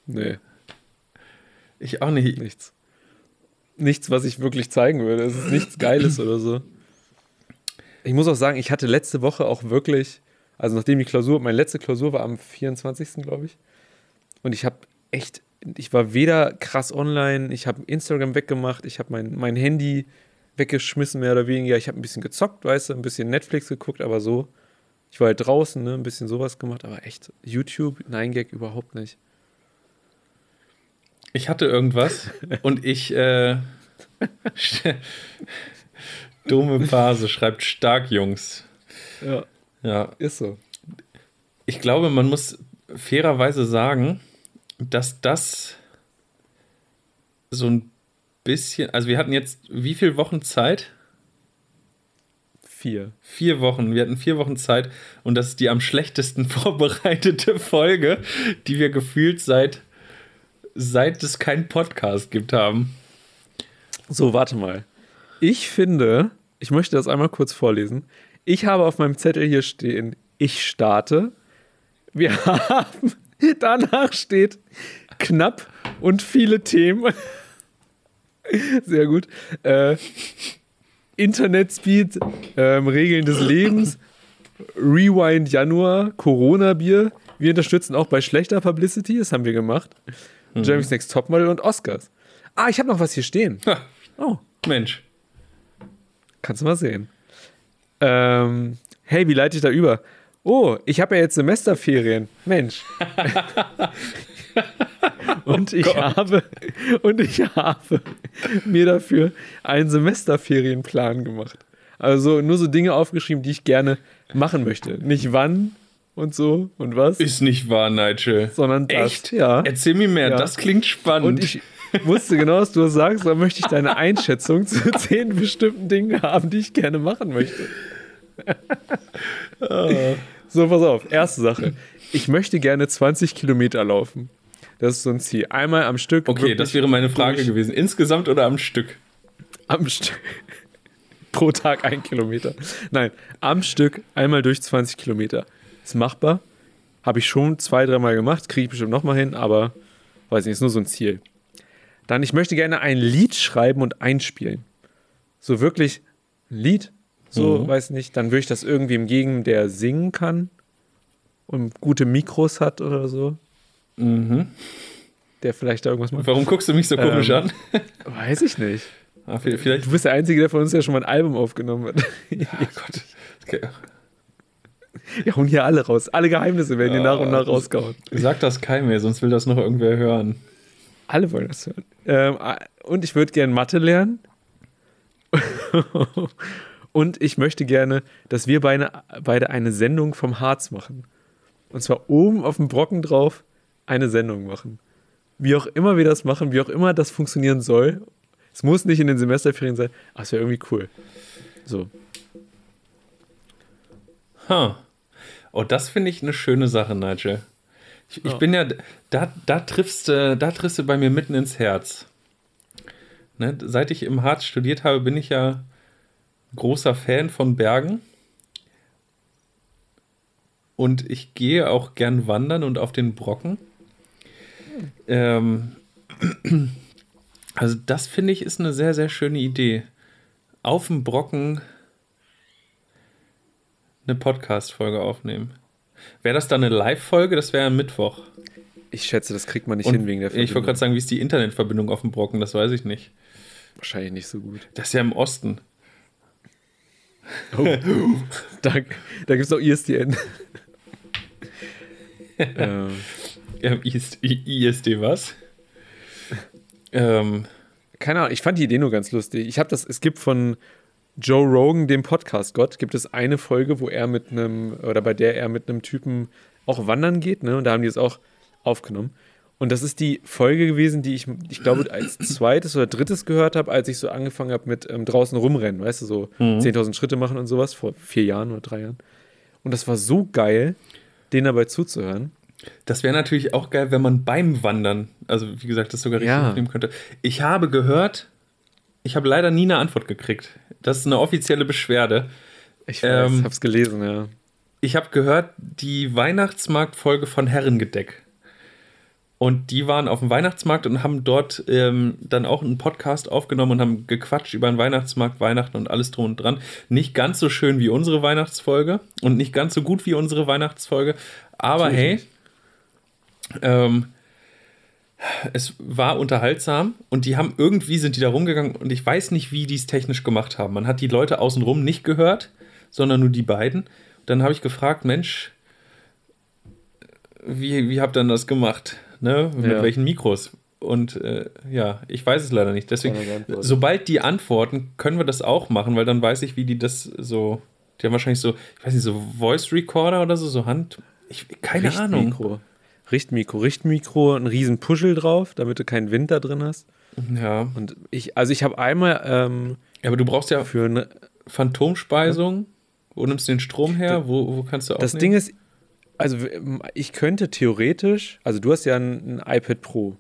Nee, Ich auch nicht. nichts. Nichts, was ich wirklich zeigen würde. Es ist nichts Geiles oder so. Ich muss auch sagen, ich hatte letzte Woche auch wirklich, also nachdem die Klausur, meine letzte Klausur war am 24. glaube ich. Und ich habe echt, ich war weder krass online, ich habe Instagram weggemacht, ich habe mein, mein Handy weggeschmissen, mehr oder weniger. Ich habe ein bisschen gezockt, weißt du, ein bisschen Netflix geguckt, aber so. Ich war halt draußen, ne, ein bisschen sowas gemacht, aber echt, YouTube, Nein Gag überhaupt nicht. Ich hatte irgendwas und ich. Äh, Dumme Phase schreibt stark, Jungs. Ja, Ja, ist so. ich glaube, man muss fairerweise sagen, dass das so ein bisschen. Also, wir hatten jetzt wie viele Wochen Zeit? Vier. Vier Wochen. Wir hatten vier Wochen Zeit und das ist die am schlechtesten vorbereitete Folge, die wir gefühlt seit, seit es keinen Podcast gibt haben. So, warte mal. Ich finde, ich möchte das einmal kurz vorlesen. Ich habe auf meinem Zettel hier stehen, ich starte. Wir haben, danach steht knapp und viele Themen. Sehr gut. Äh, Internetspeed, ähm, Regeln des Lebens, Rewind Januar, Corona-Bier. Wir unterstützen auch bei schlechter Publicity, das haben wir gemacht. Jeremy's Next Topmodel und Oscars. Ah, ich habe noch was hier stehen. Ha, Oh, Mensch. Kannst du mal sehen. Ähm, hey, wie leite ich da über? Oh, ich habe ja jetzt Semesterferien. Mensch. und ich Gott. habe und ich habe mir dafür einen Semesterferienplan gemacht. Also nur so Dinge aufgeschrieben, die ich gerne machen möchte. Nicht wann und so und was, Ist nicht wahr, Nigel. sondern das. Echt? Ja. Erzähl mir mehr, Ja. das klingt spannend. Und ich wusste genau, was du sagst, da möchte ich deine Einschätzung zu zehn bestimmten Dingen haben, die ich gerne machen möchte. so, pass auf. Erste Sache. Ich möchte gerne 20 Kilometer laufen. Das ist so ein Ziel. Einmal am Stück. okay, das wäre meine Frage durch- gewesen. Insgesamt oder am Stück? Am Stück. Pro Tag ein Kilometer. Nein, am Stück einmal durch 20 Kilometer. Ist machbar. Habe ich schon zwei, dreimal gemacht. Kriege ich bestimmt nochmal hin, aber weiß nicht, ist nur so ein Ziel. Dann, ich möchte gerne ein Lied schreiben und einspielen. So wirklich ein Lied, so, Mhm. weiß nicht. Dann würde ich das irgendwem geben, der singen kann und gute Mikros hat oder so. Mhm. Der vielleicht da irgendwas macht. Warum guckst du mich so komisch Ähm. an? Weiß ich nicht. Ah, vi- vielleicht. Du bist der Einzige, der von uns ja schon mal ein Album aufgenommen hat. Oh Gott. Okay. Wir hauen hier alle raus. Alle Geheimnisse werden hier nach und nach rausgehauen. Sag das keinem mehr, sonst will das noch irgendwer hören. Alle wollen das hören. Ähm, und ich würde gerne Mathe lernen. und ich möchte gerne, dass wir beide, beide eine Sendung vom Harz machen. Und zwar oben auf dem Brocken drauf eine Sendung machen. Wie auch immer wir das machen, wie auch immer das funktionieren soll. Es muss nicht in den Semesterferien sein, aber es wäre irgendwie cool. So. Ha. Oh, das finde ich eine schöne Sache, Nigel. Ich, ich Ja. bin ja, da, da, triffst, du- da triffst du bei mir mitten ins Herz. Ne? Seit ich im Harz studiert habe, bin ich ja großer Fan von Bergen. Und ich gehe auch gern wandern und auf den Brocken. Ähm, also das finde ich ist eine sehr, sehr schöne Idee. Auf dem Brocken eine Podcast-Folge aufnehmen. Wäre das dann eine Live-Folge? Das wäre am Mittwoch. Ich schätze, das kriegt man nicht Und hin wegen der ich wollte Verbindung. gerade sagen, wie ist die Internetverbindung auf dem Brocken? Das weiß ich nicht. Wahrscheinlich nicht so gut. Das ist ja im Osten. Oh. da da gibt es auch ISDN. ähm, Ähm, IS, I- ISD was? ähm, keine Ahnung, ich fand die Idee nur ganz lustig. Ich habe das, es gibt von Joe Rogan, dem Podcast Gott, gibt es eine Folge, wo er mit einem, oder bei der er mit einem Typen auch wandern geht, ne? Und da haben die es auch aufgenommen. Und das ist die Folge gewesen, die ich, ich glaube, als zweites oder drittes gehört habe, als ich so angefangen habe mit ähm, draußen rumrennen, weißt du, so Mhm. 10.000 Schritte machen und sowas, vor vier Jahren oder drei Jahren. Und das war so geil, denen dabei zuzuhören. Das wäre natürlich auch geil, wenn man beim Wandern, also wie gesagt, das sogar richtig Ja. aufnehmen könnte. Ich habe gehört, ich habe leider nie eine Antwort gekriegt. Das ist eine offizielle Beschwerde. Ich weiß, Ähm, hab's gelesen, ja. Ich habe gehört, die Weihnachtsmarktfolge von Herrengedeck. Und die waren auf dem Weihnachtsmarkt und haben dort ähm, dann auch einen Podcast aufgenommen und haben gequatscht über den Weihnachtsmarkt, Weihnachten und alles drum und dran. Nicht ganz so schön wie unsere Weihnachtsfolge und nicht ganz so gut wie unsere Weihnachtsfolge. Aber Natürlich hey, ähm, es war unterhaltsam und die haben irgendwie sind die da rumgegangen und ich weiß nicht, wie die es technisch gemacht haben. Man hat die Leute außenrum nicht gehört, sondern nur die beiden. Dann habe ich gefragt, Mensch, wie, wie habt ihr denn das gemacht? Ne? Mit Ja. welchen Mikros? Und äh, ja, ich weiß es leider nicht. Deswegen, sobald die antworten, können wir das auch machen, weil dann weiß ich, wie die das so. Die haben wahrscheinlich so, ich weiß nicht, so Voice Recorder oder so, so Hand. Ich, keine Ahnung. Richtmikro. Richtmikro, Richtmikro, ein riesen Puschel drauf, damit du keinen Wind da drin hast. Ja. Und ich, also ich habe einmal ähm, Ja, aber du brauchst ja für eine, Phantomspeisung. Wo nimmst du den Strom her? Wo, wo kannst du Das aufnehmen? Ding ist, also ich könnte theoretisch, also du hast ja ein, ein iPad Pro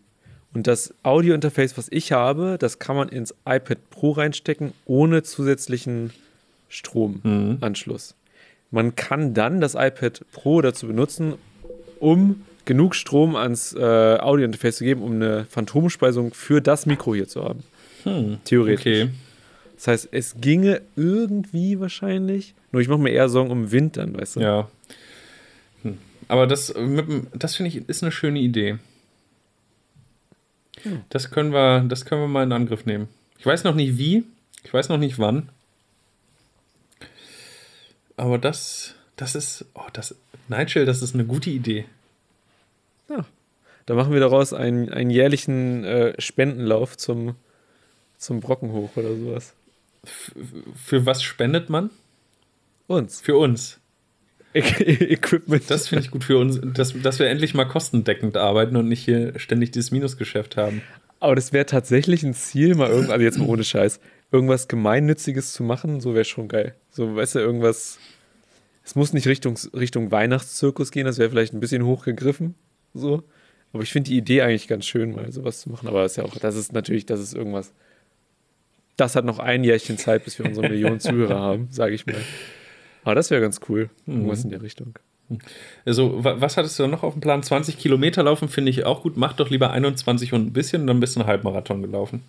und das Audio-Interface, was ich habe, das kann man ins iPad Pro reinstecken, ohne zusätzlichen Mhm. Stromanschluss. Man kann dann das iPad Pro dazu benutzen, um genug Strom ans äh, Audio-Interface zu geben, um eine Phantomspeisung für das Mikro hier zu haben. Theoretisch. Okay. Das heißt, es ginge irgendwie wahrscheinlich, nur ich mache mir eher Sorgen um Wind dann, weißt du? Ja. Hm. Aber das, mit dem- das finde ich, ist eine schöne Idee. Das können wir, das können wir mal in Angriff nehmen. Ich weiß noch nicht wie, ich weiß noch nicht wann. Aber das, das ist, oh, das, Nigel, das ist eine gute Idee. Da machen wir daraus einen, einen jährlichen äh, Spendenlauf zum, zum Brocken hoch oder sowas. Für was spendet man? Uns. Für uns. Equipment. Das finde ich gut für uns, dass, dass wir endlich mal kostendeckend arbeiten und nicht hier ständig dieses Minusgeschäft haben. Aber das wäre tatsächlich ein Ziel, mal irgendwas, also jetzt mal ohne Scheiß, irgendwas Gemeinnütziges zu machen, so wäre schon geil. So, weißt du, irgendwas. Es muss nicht Richtung, Richtung Weihnachtszirkus gehen, das wäre vielleicht ein bisschen hochgegriffen. So. Aber ich finde die Idee eigentlich ganz schön, mal sowas zu machen. Aber das ist ja auch, das ist natürlich, das ist irgendwas. Das hat noch ein Jährchen Zeit, bis wir unsere Millionen Zuhörer haben, sage ich mal. Aber das wäre ganz cool. Irgendwas in der Richtung. Also, wa- was hattest du noch auf dem Plan? 20 Kilometer laufen finde ich auch gut. Mach doch lieber 21 und ein bisschen und dann bist du einen Halbmarathon gelaufen.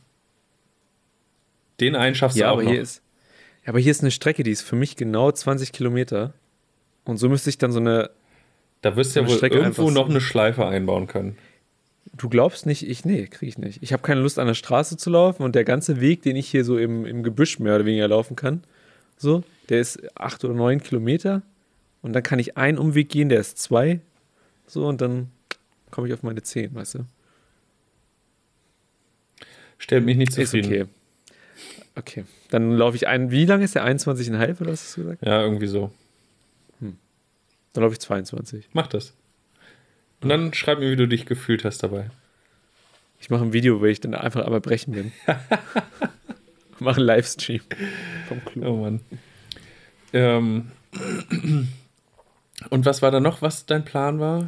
Den einen schaffst Ja, du auch aber noch. hier ist. Ja, aber hier ist eine Strecke, die ist für mich genau 20 Kilometer. Und so müsste ich dann so eine. da wirst du so ja wohl Strecke irgendwo noch eine Schleife einbauen können. Du glaubst nicht, ich. Nee, kriege ich nicht. Ich habe keine Lust, an der Straße zu laufen und der ganze Weg, den ich hier so im, im Gebüsch mehr oder weniger laufen kann, so, der ist acht oder neun Kilometer. Und dann kann ich einen Umweg gehen, der ist zwei. So, und dann komme ich auf meine zehn, weißt du? Stellt mich nicht Ist zufrieden. okay. Okay. Dann laufe ich einen. Wie lange ist der? 21,5 oder hast du gesagt? Ja, irgendwie so. Dann laufe ich 22. Mach das. Und dann schreib mir, wie du dich gefühlt hast dabei. Ich mache ein Video, wo ich dann einfach einmal brechen bin. mache einen Livestream vom Club. Oh Mann. Ähm. Und was war da noch, was dein Plan war?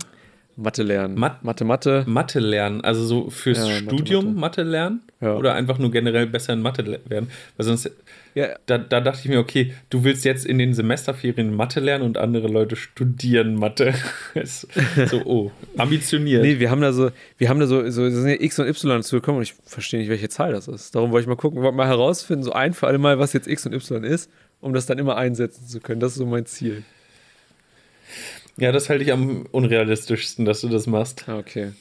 Mathe lernen. Mat- Mathe, Mathe. Mathe lernen, also so fürs Ja, Mathe, Studium Mathe. Mathe, lernen Ja. oder einfach nur generell besser in Mathe werden, weil sonst Ja, da, da dachte ich mir, okay, du willst jetzt in den Semesterferien Mathe lernen und andere Leute studieren Mathe. So, oh, ambitioniert. nee, wir haben da so, wir haben da so, so sind ja X und Y dazu gekommen und ich verstehe nicht, welche Zahl das ist. Darum wollte ich mal gucken, wollte mal herausfinden, so ein für alle Mal, was jetzt X und Y ist, um das dann immer einsetzen zu können. Das ist so mein Ziel. Ja, das halte ich am unrealistischsten, dass du das machst. Ah, okay.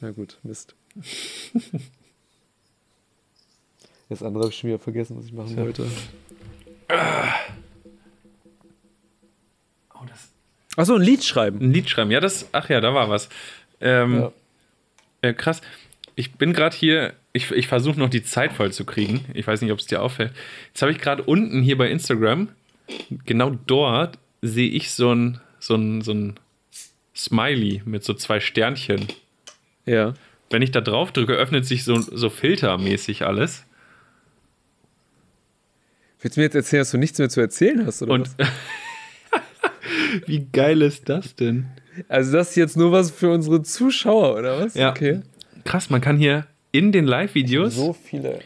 Na gut, Mist. Das andere habe ich schon wieder vergessen, was ich machen wollte. Oh, das Achso, ein Lied schreiben. ein Lied schreiben, ja, das, ach ja, da war was. Ähm, Ja. äh, krass. Ich bin gerade hier, ich, ich versuche noch die Zeit voll zu kriegen. Ich weiß nicht, ob es dir auffällt. Jetzt habe ich gerade unten hier bei Instagram, genau dort sehe ich so ein, so ein, so ein Smiley mit so zwei Sternchen. Ja. Wenn ich da drauf drücke, öffnet sich so, so filtermäßig alles. Willst du mir jetzt erzählen, dass du nichts mehr zu erzählen hast, oder Und was? wie geil ist das denn? Also das ist jetzt nur was für unsere Zuschauer, oder was? Ja. Okay. Krass, man kann hier in den Live-Videos. So viele.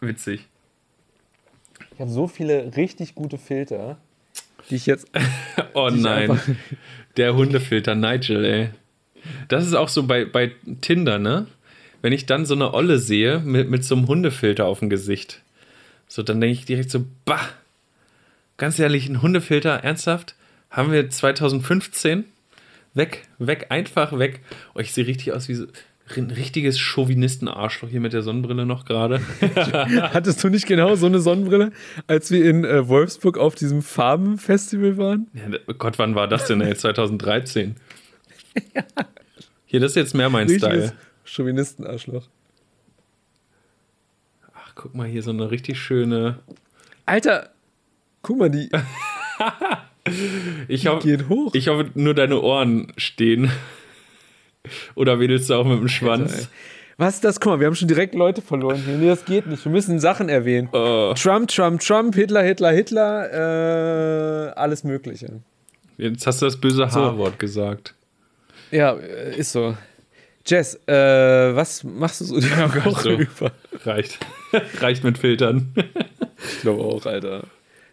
Witzig. Ich habe so viele richtig gute Filter, die ich jetzt. Oh ich nein. Der Hundefilter Nigel, ey. Das ist auch so bei, bei Tinder, ne? Wenn ich dann so eine Olle sehe mit, mit so einem Hundefilter auf dem Gesicht, so dann denke ich direkt so, bah, ganz ehrlich, ein Hundefilter, ernsthaft? Haben wir 2015? Weg, weg, einfach weg. Oh, ich sehe richtig aus wie so ein richtiges Chauvinisten-Arschloch hier mit der Sonnenbrille noch gerade. Hattest du nicht genau so eine Sonnenbrille, als wir in äh, Wolfsburg auf diesem Farbenfestival waren? Ja, oh Gott, wann war das denn, ey? 2013. Hier, das ist jetzt mehr mein Richtiges Style. Chauvinisten-Arschloch. Ach, guck mal, hier so eine richtig schöne. Alter, guck mal, die Ich hoffe, geht hoch. ich hoffe, nur deine Ohren stehen. Oder wedelst du auch mit dem Alter. Schwanz? Was ist das? Guck mal, wir haben schon direkt Leute verloren hier. Nee, das geht nicht. Wir müssen Sachen erwähnen. Oh, Trump, Trump, Trump, Hitler, Hitler, Hitler, äh, alles Mögliche. jetzt hast du das böse H-Wort gesagt. Ja, äh, ist so. Jess, äh, was machst du so die Woche so. über? Reicht. Reicht mit Filtern. Ich glaube auch, Alter.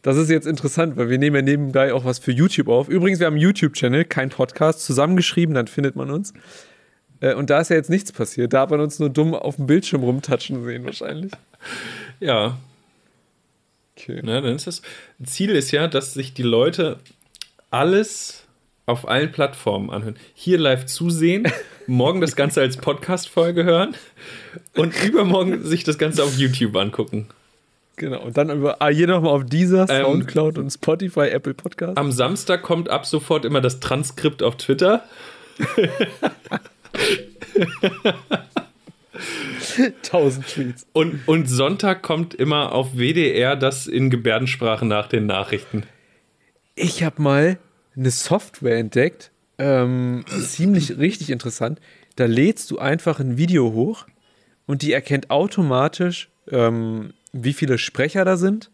Das ist jetzt interessant, weil wir nehmen ja nebenbei auch was für YouTube auf. Übrigens, wir haben einen YouTube-Channel, kein Podcast, zusammengeschrieben, dann findet man uns. Äh, Und da ist ja jetzt nichts passiert. Da hat man uns nur dumm auf dem Bildschirm rumtatschen sehen, wahrscheinlich. Ja, Okay. ne, dann ist das. Ziel ist ja, dass sich die Leute alles auf allen Plattformen anhören. Hier live zusehen, morgen das Ganze als Podcast-Folge hören und übermorgen sich das Ganze auf YouTube angucken. Genau. Und dann über, ah, hier nochmal auf dieser, Ähm, Soundcloud und Spotify, Apple Podcast. Am Samstag kommt ab sofort immer das Transkript auf Twitter. 1000 Tweets. Und, und Sonntag kommt immer auf WDR das in Gebärdensprache nach den Nachrichten. Ich habe mal eine Software entdeckt, ähm, ziemlich richtig interessant. Da lädst du einfach ein Video hoch und die erkennt automatisch, ähm, wie viele Sprecher da sind,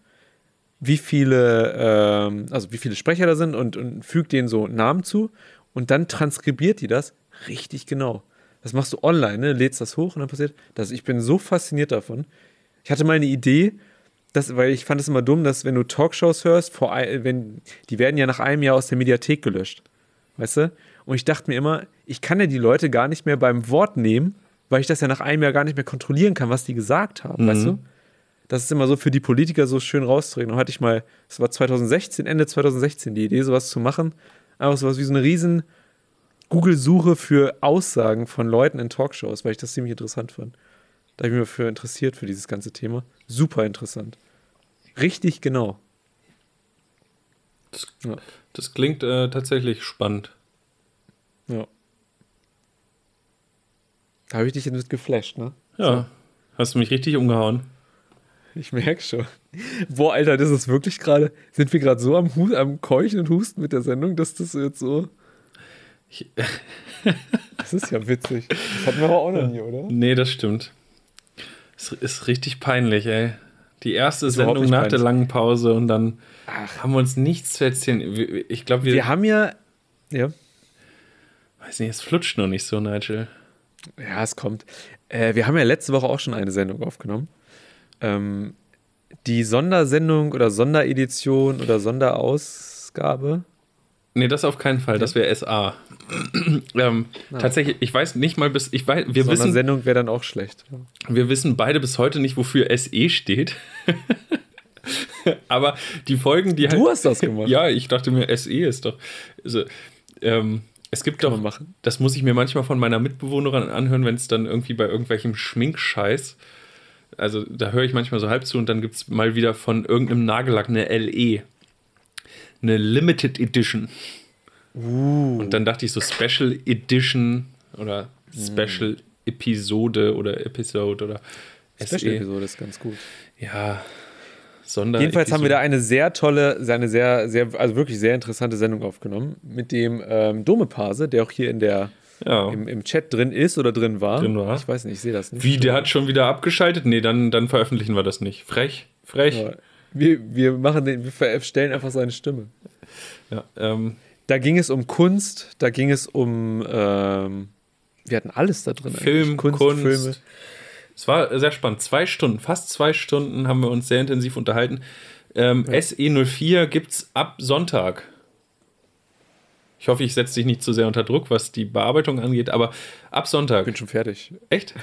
wie viele, ähm, also wie viele Sprecher da sind und, und fügt denen so Namen zu und dann transkribiert die das richtig genau. Das machst du online, ne? lädst das hoch und dann passiert das. Ich bin so fasziniert davon. Ich hatte mal eine Idee, das, weil ich fand es immer dumm, dass wenn du Talkshows hörst, vor, wenn, die werden ja nach einem Jahr aus der Mediathek gelöscht. Weißt du? Und ich dachte mir immer, ich kann ja die Leute gar nicht mehr beim Wort nehmen, weil ich das ja nach einem Jahr gar nicht mehr kontrollieren kann, was die gesagt haben, weißt du? Das ist immer so für die Politiker so schön rauszureden. Und hatte ich mal, das war 2016, Ende 2016, die Idee, sowas zu machen. Einfach sowas wie so eine riesen Google-Suche für Aussagen von Leuten in Talkshows, weil ich das ziemlich interessant fand. Da habe ich mich für interessiert für dieses ganze Thema. Super interessant. Richtig genau. Ja. Das klingt äh, tatsächlich spannend. ja. Da habe ich dich jetzt mit geflasht, ne? Ja. Hast du mich richtig umgehauen? Ich merke schon. Boah, Alter, das ist wirklich gerade. Sind wir gerade so am, Hu am Keuchen und Husten mit der Sendung, dass das jetzt so. Das ist ja witzig. Das hatten wir aber auch noch nie, oder? nee, das stimmt. Es ist richtig peinlich, ey. Die erste Sendung nach der langen Pause und dann Ach. haben wir uns nichts zu erzählen. Ich glaube, wir, Wir haben ja. Ja. weiß nicht, es flutscht noch nicht so, Nigel. Ja, es kommt. Äh, wir haben ja letzte Woche auch schon eine Sendung aufgenommen. Ähm, die Sondersendung oder Sonderedition oder Sonderausgabe. Nee, das auf keinen Fall. Das wäre SA. ähm, Tatsächlich, ich weiß nicht mal bis. Ich weiß, wir wissen, Sondersendung wäre dann auch schlecht. wir wissen beide bis heute nicht, wofür SE steht. Aber die Folgen, die Du hast das gemacht. Ja, ich dachte mir, SE ist doch. Also, ähm, es gibt Kann doch. machen. Das muss ich mir manchmal von meiner Mitbewohnerin anhören, wenn es dann irgendwie bei irgendwelchem Schminkscheiß. Also da höre ich manchmal so halb zu und dann gibt es mal wieder von irgendeinem Nagellack eine LE. Eine Limited Edition. Uh. Und dann dachte ich so Special Edition oder Hm. Special Episode oder Episode oder Special SE. Episode ist ganz gut. Ja, Sonder Jedenfalls haben wir da eine sehr tolle, eine sehr, sehr, also wirklich sehr interessante Sendung aufgenommen mit dem ähm, Dome-Pase, der auch hier in der, ja. im, im Chat drin ist oder drin war. Drin war. Ich weiß nicht, ich sehe das nicht. Wie, der hat schon wieder abgeschaltet? Nee, dann, dann veröffentlichen wir das nicht. Frech, frech. Ja. Wir, wir machen den, wir stellen einfach seine Stimme. Ja, ähm, Da ging es um Kunst, da ging es um, ähm, wir hatten alles da drin. Film, eigentlich. Kunst, Filme. Es war sehr spannend. Zwei Stunden, fast zwei Stunden haben wir uns sehr intensiv unterhalten. Ähm, SE04 gibt es ab Sonntag. Ich hoffe, ich setze dich nicht zu sehr unter Druck, was die Bearbeitung angeht, aber ab Sonntag. Bin schon fertig. Echt?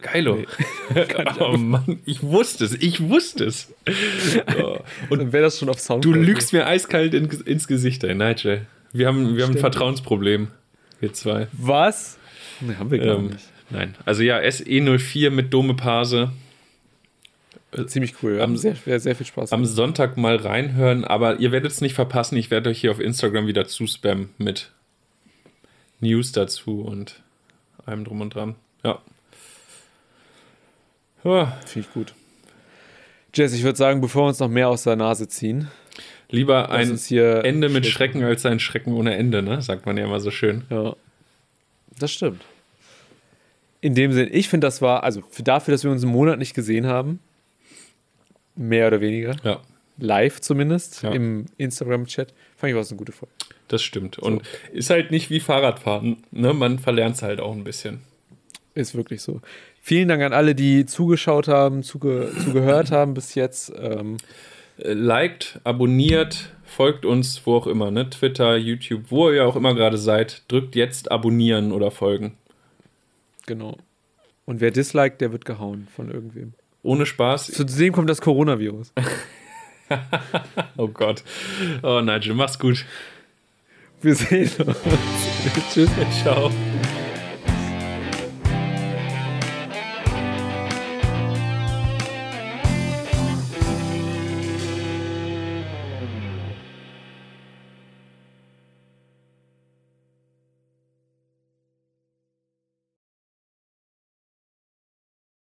Geilo. oh Mann, ich wusste es, ich wusste es. Oh. Und dann wäre das schon auf Sound. Du lügst mir eiskalt in, ins Gesicht, ey, Nigel. Wir haben, wir haben ein. Vertrauensproblem. Wir zwei. Was? Nee, haben wir gar Ähm, nicht. nein. Also ja, SE04 mit Dome Pase. Ziemlich cool. Wir am- haben sehr, sehr, sehr viel Spaß. Am Sonntag mal reinhören, aber ihr werdet es nicht verpassen. Ich werde euch hier auf Instagram wieder zuspammen mit News dazu und allem drum und dran. Ja. Ja, Finde ich gut. Jess, ich würde sagen, bevor wir uns noch mehr aus der Nase ziehen, lieber ein Ende mit Schluss Schrecken als ein Schrecken ohne Ende, ne? Sagt man ja immer so schön. Ja, das stimmt. In dem Sinn, ich finde, das war, also für dafür, dass wir uns einen Monat nicht gesehen haben, mehr oder weniger, Ja, live zumindest, Ja. im Instagram-Chat, fand ich, war es eine gute Folge. das stimmt. Und ist halt nicht wie Fahrradfahren, ne? Man verlernt es halt auch ein bisschen. Ist wirklich so. Vielen Dank an alle, die zugeschaut haben, zuge zugehört haben bis jetzt. Ähm, Äh, liked, abonniert, folgt uns, wo auch immer, ne? Twitter, YouTube, wo ihr auch immer gerade seid. Drückt jetzt abonnieren oder folgen. genau. Und wer disliked, der wird gehauen von irgendwem. Ohne Spaß. Zu dem kommt das Coronavirus. Oh Gott. Oh Nigel, mach's gut. Wir sehen uns. Tschüss. Ciao.